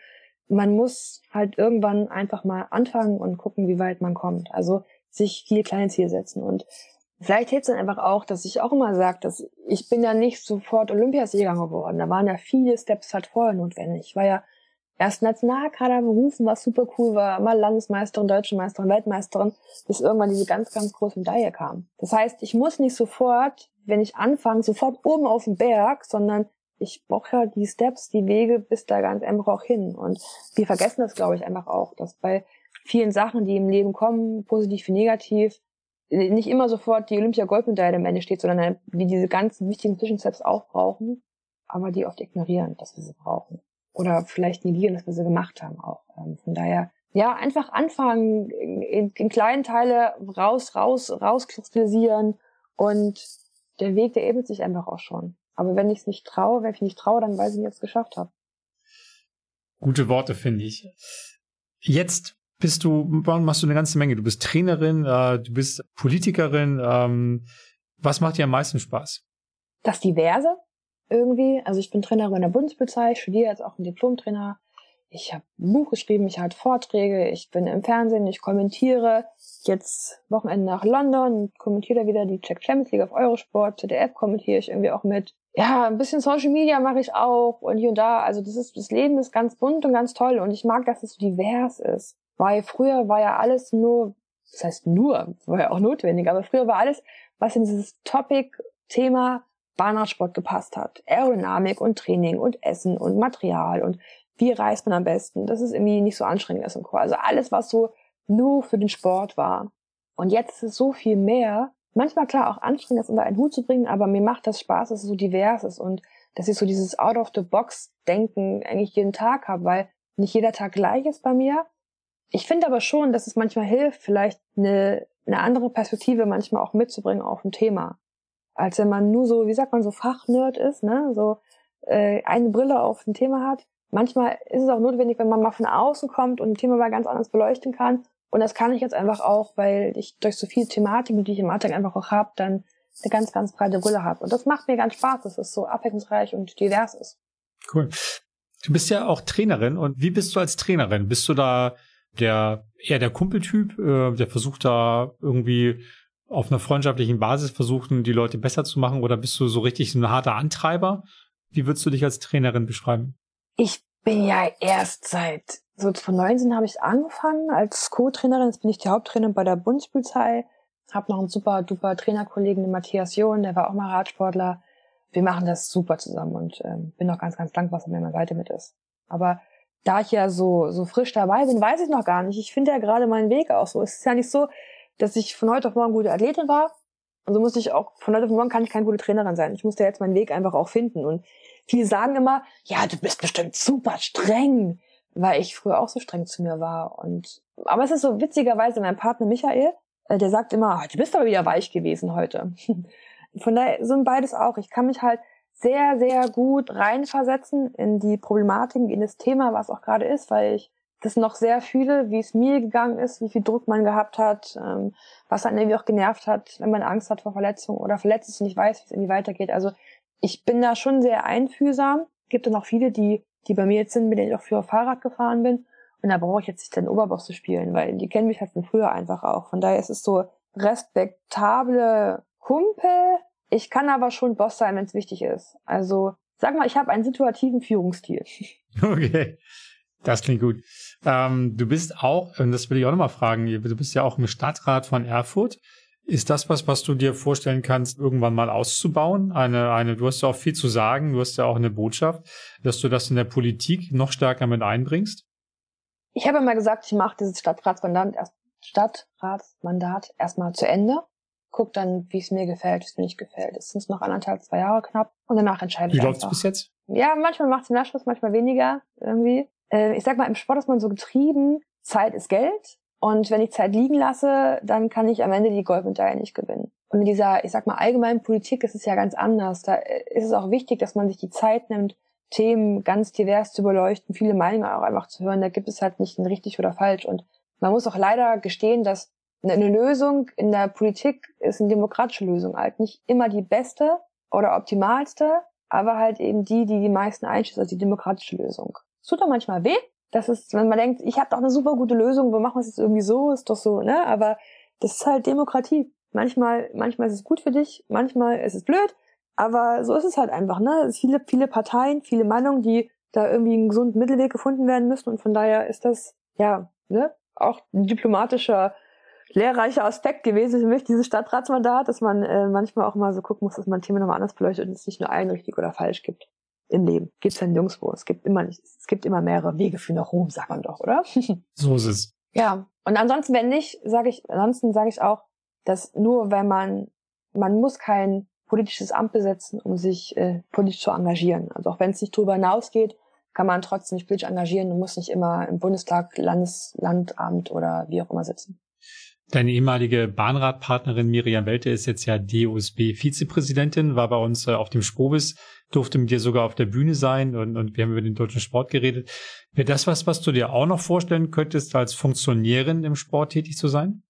man muss halt irgendwann einfach mal anfangen und gucken, wie weit man kommt. Also sich viel kleine Ziele setzen. Und Vielleicht hilft es dann einfach auch, dass ich auch immer sage, dass ich bin ja nicht sofort Olympiasieger geworden. Da waren ja viele Steps halt vorher notwendig. Ich war ja erst Nationalkader berufen, was super cool war, mal Landesmeisterin, Deutsche Meisterin, Weltmeisterin, bis irgendwann diese ganz, ganz große Medaille kam. Das heißt, ich muss nicht sofort, wenn ich anfange, sofort oben auf den Berg, sondern ich brauche ja die Steps, die Wege bis da ganz einfach auch hin. Und wir vergessen das, glaube ich, einfach auch, dass bei vielen Sachen, die im Leben kommen, positiv wie negativ, nicht immer sofort die Olympia-Goldmedaille am Ende steht, sondern die diese ganzen wichtigen Zwischensteps auch brauchen, aber die oft ignorieren, dass wir sie brauchen. Oder vielleicht negieren, dass wir sie gemacht haben auch. Ähm, von daher, ja, einfach anfangen, in, in kleinen Teile raus, raus, rauskristallisieren und der Weg, der ebnet sich einfach auch schon. Aber wenn ich es nicht traue, wenn ich nicht traue, dann weiß ich nicht, ob ich es geschafft habe. Gute Worte, finde ich. Jetzt bist du, machst du eine ganze Menge. Du bist Trainerin, äh, du bist Politikerin. Ähm, was macht dir am meisten Spaß? Das Diverse irgendwie. Also ich bin Trainerin in der Bundespolizei, studiere jetzt auch einen Diplomtrainer. Ich habe ein Buch geschrieben, ich halte Vorträge, ich bin im Fernsehen, ich kommentiere. Jetzt Wochenende nach London, kommentiere da wieder die Czech Champions League auf Eurosport, ZDF kommentiere ich irgendwie auch mit. Ja, ein bisschen Social Media mache ich auch und hier und da. Also das ist, das Leben ist ganz bunt und ganz toll und ich mag, dass es so divers ist. Weil früher war ja alles nur, das heißt nur, war ja auch notwendig, aber früher war alles, was in dieses Topic, Thema Bahnradsport gepasst hat. Aerodynamik und Training und Essen und Material und wie reist man am besten. Das ist irgendwie nicht so anstrengend als im Chor. Also alles, was so nur für den Sport war. Und jetzt ist es so viel mehr. Manchmal klar auch anstrengend, das unter einen Hut zu bringen, aber mir macht das Spaß, dass es so divers ist und dass ich so dieses Out-of-the-Box-Denken eigentlich jeden Tag habe, weil nicht jeder Tag gleich ist bei mir. Ich finde aber schon, dass es manchmal hilft, vielleicht eine, eine andere Perspektive manchmal auch mitzubringen auf ein Thema. Als wenn man nur so, wie sagt man, so Fachnerd ist, ne? So äh, eine Brille auf ein Thema hat. Manchmal ist es auch notwendig, wenn man mal von außen kommt und ein Thema mal ganz anders beleuchten kann. Und das kann ich jetzt einfach auch, weil ich durch so viel Thematik, die ich im Alltag einfach auch habe, dann eine ganz, ganz breite Brille habe. Und das macht mir ganz Spaß, dass es so abwechslungsreich und divers ist. Cool. Du bist ja auch Trainerin und wie bist du als Trainerin? Bist du da der eher der Kumpeltyp, äh, der versucht da irgendwie auf einer freundschaftlichen Basis versuchen, die Leute besser zu machen, oder bist du so richtig ein harter Antreiber? Wie würdest du dich als Trainerin beschreiben? Ich bin ja erst seit so 2019 habe ich angefangen als Co-Trainerin. Jetzt bin ich die Haupttrainerin bei der Bundespolizei. Hab noch einen super duper Trainerkollegen, den Matthias John, der war auch mal Radsportler. Wir machen das super zusammen und ähm, bin auch ganz, ganz dankbar, dass er mir meiner Seite mit ist. Aber da ich ja so, so frisch dabei bin, weiß ich noch gar nicht. Ich finde ja gerade meinen Weg auch so. Es ist ja nicht so, dass ich von heute auf morgen gute Athletin war. Und so musste ich auch, von heute auf morgen kann ich keine gute Trainerin sein. Ich musste jetzt meinen Weg einfach auch finden. Und viele sagen immer, ja, du bist bestimmt super streng, weil ich früher auch so streng zu mir war. Und, aber es ist so witzigerweise mein Partner Michael, äh, der sagt immer, ah, du bist aber wieder weich gewesen heute. <laughs> Von daher sind beides auch. Ich kann mich halt sehr, sehr gut reinversetzen in die Problematiken, in das Thema, was auch gerade ist, weil ich das noch sehr fühle, wie es mir gegangen ist, wie viel Druck man gehabt hat, ähm, was einen irgendwie auch genervt hat, wenn man Angst hat vor Verletzungen oder verletzt ist und nicht weiß, wie es irgendwie weitergeht. Also ich bin da schon sehr einfühlsam. Gibt es noch viele, die, die bei mir jetzt sind, mit denen ich auch früher Fahrrad gefahren bin. Und da brauche ich jetzt nicht den Oberboss zu spielen, weil die kennen mich halt von früher einfach auch. Von daher ist es so respektable Kumpel. Ich kann aber schon Boss sein, wenn es wichtig ist. Also sag mal, ich habe einen situativen Führungsstil. <laughs> Okay. Das klingt gut. Ähm, du bist auch, und das will ich auch nochmal fragen, du bist ja auch im Stadtrat von Erfurt. Ist das was, was du dir vorstellen kannst, irgendwann mal auszubauen? Eine, eine, du hast ja auch viel zu sagen, du hast ja auch eine Botschaft, dass du das in der Politik noch stärker mit einbringst? Ich habe immer gesagt, ich mache dieses Stadtratsmandat erst, Stadtratsmandat erstmal zu Ende. Guck dann, wie es mir gefällt, wie es mir nicht gefällt. Es sind noch anderthalb, zwei Jahre knapp. Und danach entscheide ich Wie läuft's bis jetzt? Ja, manchmal macht es Nachschuss, manchmal weniger irgendwie äh, ich sag mal, im Sport ist man so getrieben, Zeit ist Geld. Und wenn ich Zeit liegen lasse, dann kann ich am Ende die Goldmedaille nicht gewinnen. Und in dieser, ich sag mal, allgemeinen Politik ist es ja ganz anders. Da äh, ist es auch wichtig, dass man sich die Zeit nimmt, Themen ganz divers zu beleuchten, viele Meinungen auch einfach zu hören. Da gibt es halt nicht ein richtig oder falsch. Und man muss auch leider gestehen, dass eine Lösung in der Politik ist eine demokratische Lösung halt. Nicht immer die beste oder optimalste, aber halt eben die, die die meisten einschließt, also die demokratische Lösung. Es tut doch manchmal weh. Das ist, wenn man denkt, ich habe doch eine super gute Lösung, wir machen es jetzt irgendwie so, ist doch so, ne? Aber das ist halt Demokratie. Manchmal, manchmal ist es gut für dich, manchmal ist es blöd, aber so ist es halt einfach, ne? Es sind viele, viele Parteien, viele Meinungen, die da irgendwie einen gesunden Mittelweg gefunden werden müssen und von daher ist das, ja, ne? Auch ein diplomatischer, lehrreicher Aspekt gewesen für mich, dieses Stadtratsmandat, dass man äh, manchmal auch mal so gucken muss, dass man Thema nochmal anders beleuchtet und es nicht nur ein richtig oder falsch gibt im Leben. Gibt's ja nirgendwo. Es gibt immer nicht, es gibt immer mehrere Wege für nach Ruhm, sagt man doch, oder? <laughs> so ist es. Ja. Und ansonsten, wenn nicht, sage ich, ansonsten sage ich auch, dass nur wenn man, man muss kein politisches Amt besetzen, um sich äh, politisch zu engagieren. Also auch wenn es nicht darüber hinausgeht, kann man trotzdem sich politisch engagieren und muss nicht immer im Bundestag, Landes, Landamt oder wie auch immer sitzen. Deine ehemalige Bahnradpartnerin Miriam Welte ist jetzt ja DOSB-Vizepräsidentin, war bei uns äh, auf dem Sprobis, durfte mit dir sogar auf der Bühne sein und, und wir haben über den deutschen Sport geredet. Wäre das was, was du dir auch noch vorstellen könntest, als Funktionärin im Sport tätig zu sein?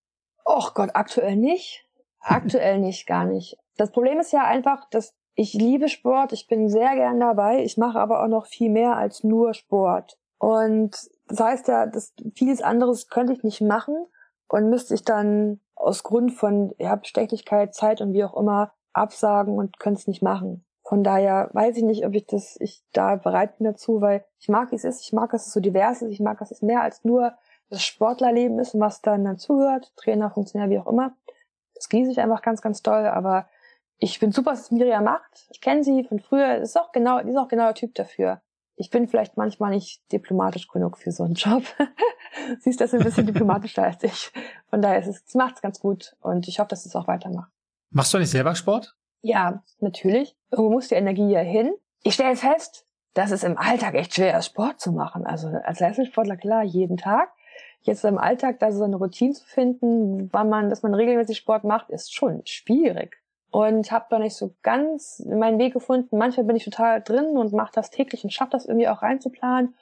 Och Gott, aktuell nicht. Aktuell <laughs> nicht, gar nicht. Das Problem ist ja einfach, dass ich liebe Sport, ich bin sehr gern dabei, ich mache aber auch noch viel mehr als nur Sport. Und das heißt ja, dass vieles anderes könnte ich nicht machen und müsste ich dann aus Grund von ja, Bestechlichkeit, Zeit und wie auch immer absagen und könnte es nicht machen. Von daher weiß ich nicht, ob ich das, ich da bereit bin dazu, weil ich mag, wie es ist, ich mag, dass es so divers ist, ich mag, dass es mehr als nur das Sportlerleben ist und was dann dazugehört, Trainer, Funktionär, wie auch immer. Das genieße ich einfach ganz, ganz toll, aber ich bin super, was Miriam macht. Ich kenne sie von früher, ist auch genau, die ist auch genau der Typ dafür ich bin vielleicht manchmal nicht diplomatisch genug für so einen Job. <laughs> Sie ist das ein bisschen diplomatischer als ich. Von daher ist es, es macht es ganz gut und ich hoffe, dass es auch weitermacht. Machst du nicht selber Sport? Ja, natürlich. Irgendwo muss die Energie ja hin. Ich stelle fest, dass es im Alltag echt schwer ist, Sport zu machen. Also als Leistungssportler klar, jeden Tag. Jetzt im Alltag da so eine Routine zu finden, wann man, dass man regelmäßig Sport macht, ist schon schwierig und habe da nicht so ganz meinen Weg gefunden. Manchmal bin ich total drin und mache das täglich und schaffe das irgendwie auch reinzuplanen.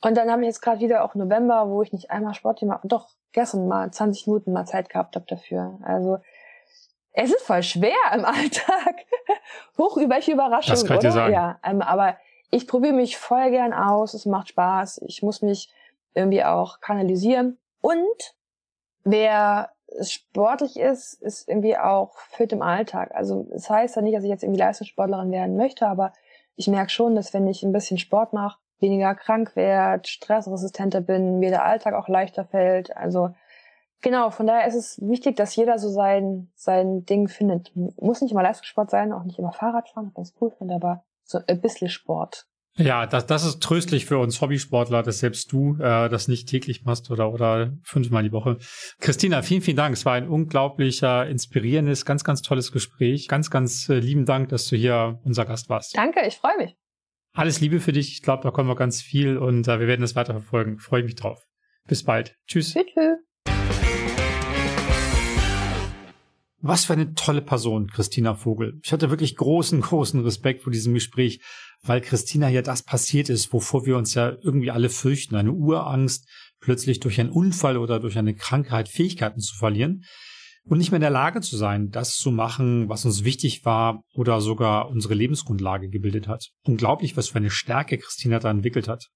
Und dann habe ich jetzt gerade wieder auch November, wo ich nicht einmal Sport gemacht doch gestern mal 20 Minuten mal Zeit gehabt habe dafür. Also es ist voll schwer im <laughs> Alltag. Hoch über welche Überraschung, das kann oder? Ich dir sagen. Ja, ähm, aber ich probiere mich voll gern aus. Es macht Spaß. Ich muss mich irgendwie auch kanalisieren. Und wer sportlich ist, ist irgendwie auch fit im Alltag. Also es das heißt ja nicht, dass ich jetzt irgendwie Leistungssportlerin werden möchte, aber ich merke schon, dass wenn ich ein bisschen Sport mache, weniger krank werde, stressresistenter bin, mir der Alltag auch leichter fällt. Also genau, von daher ist es wichtig, dass jeder so sein, sein Ding findet. Muss nicht immer Leistungssport sein, auch nicht immer Fahrrad fahren, was ich ganz cool finde, aber so ein bisschen Sport Ja, das, das ist tröstlich für uns Hobbysportler, dass selbst du äh, das nicht täglich machst oder, oder fünfmal die Woche. Christina, vielen, vielen Dank. Es war ein unglaublicher, inspirierendes, ganz, ganz tolles Gespräch. Ganz, ganz äh, lieben Dank, dass du hier unser Gast warst. Danke, ich freue mich. Alles Liebe für dich. Ich glaube, da kommen wir ganz viel und äh, wir werden das weiterverfolgen. Freue mich drauf. Bis bald. Tschüss. Tschüss. Was für eine tolle Person, Christina Vogel. Ich hatte wirklich großen, <laughs> großen Respekt vor diesem Gespräch, weil Christina ja das passiert ist, wovor wir uns ja irgendwie alle fürchten. Eine Urangst, plötzlich durch einen Unfall oder durch eine Krankheit Fähigkeiten zu verlieren und nicht mehr in der Lage zu sein, das zu machen, was uns wichtig war oder sogar unsere Lebensgrundlage gebildet hat. Unglaublich, was für eine Stärke Christina da entwickelt hat.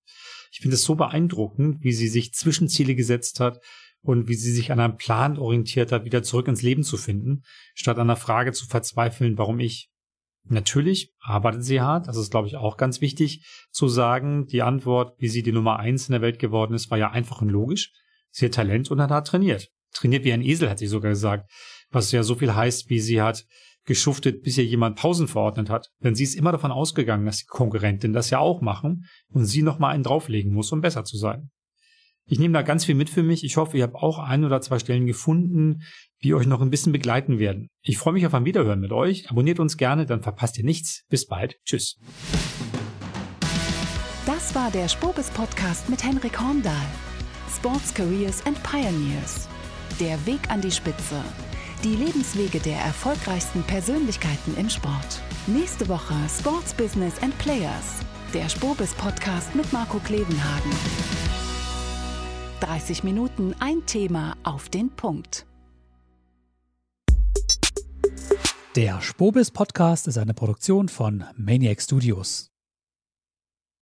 Ich finde es so beeindruckend, wie sie sich Zwischenziele gesetzt hat, und wie sie sich an einem Plan orientiert hat, wieder zurück ins Leben zu finden, statt an der Frage zu verzweifeln, warum ich. Natürlich arbeitet sie hart, das ist, glaube ich, auch ganz wichtig zu sagen. Die Antwort, wie sie die Nummer eins in der Welt geworden ist, war ja einfach und logisch. Sie hat Talent und hat hart trainiert. Trainiert wie ein Esel, hat sie sogar gesagt. Was ja so viel heißt, wie sie hat geschuftet, bis ihr jemand Pausen verordnet hat. Denn sie ist immer davon ausgegangen, dass die Konkurrentin das ja auch machen und sie nochmal einen drauflegen muss, um besser zu sein. Ich nehme da ganz viel mit für mich. Ich hoffe, ihr habt auch ein oder zwei Stellen gefunden, die euch noch ein bisschen begleiten werden. Ich freue mich auf ein Wiederhören mit euch. Abonniert uns gerne, dann verpasst ihr nichts. Bis bald. Tschüss. Das war der Spobis Podcast mit Henrik Horndahl. Sports Careers and Pioneers. Der Weg an die Spitze. Die Lebenswege der erfolgreichsten Persönlichkeiten im Sport. Nächste Woche Sports Business and Players. Der Spobis Podcast mit Marco Klevenhagen. 30 Minuten ein Thema auf den Punkt. Der Spobis Podcast ist eine Produktion von Maniac Studios.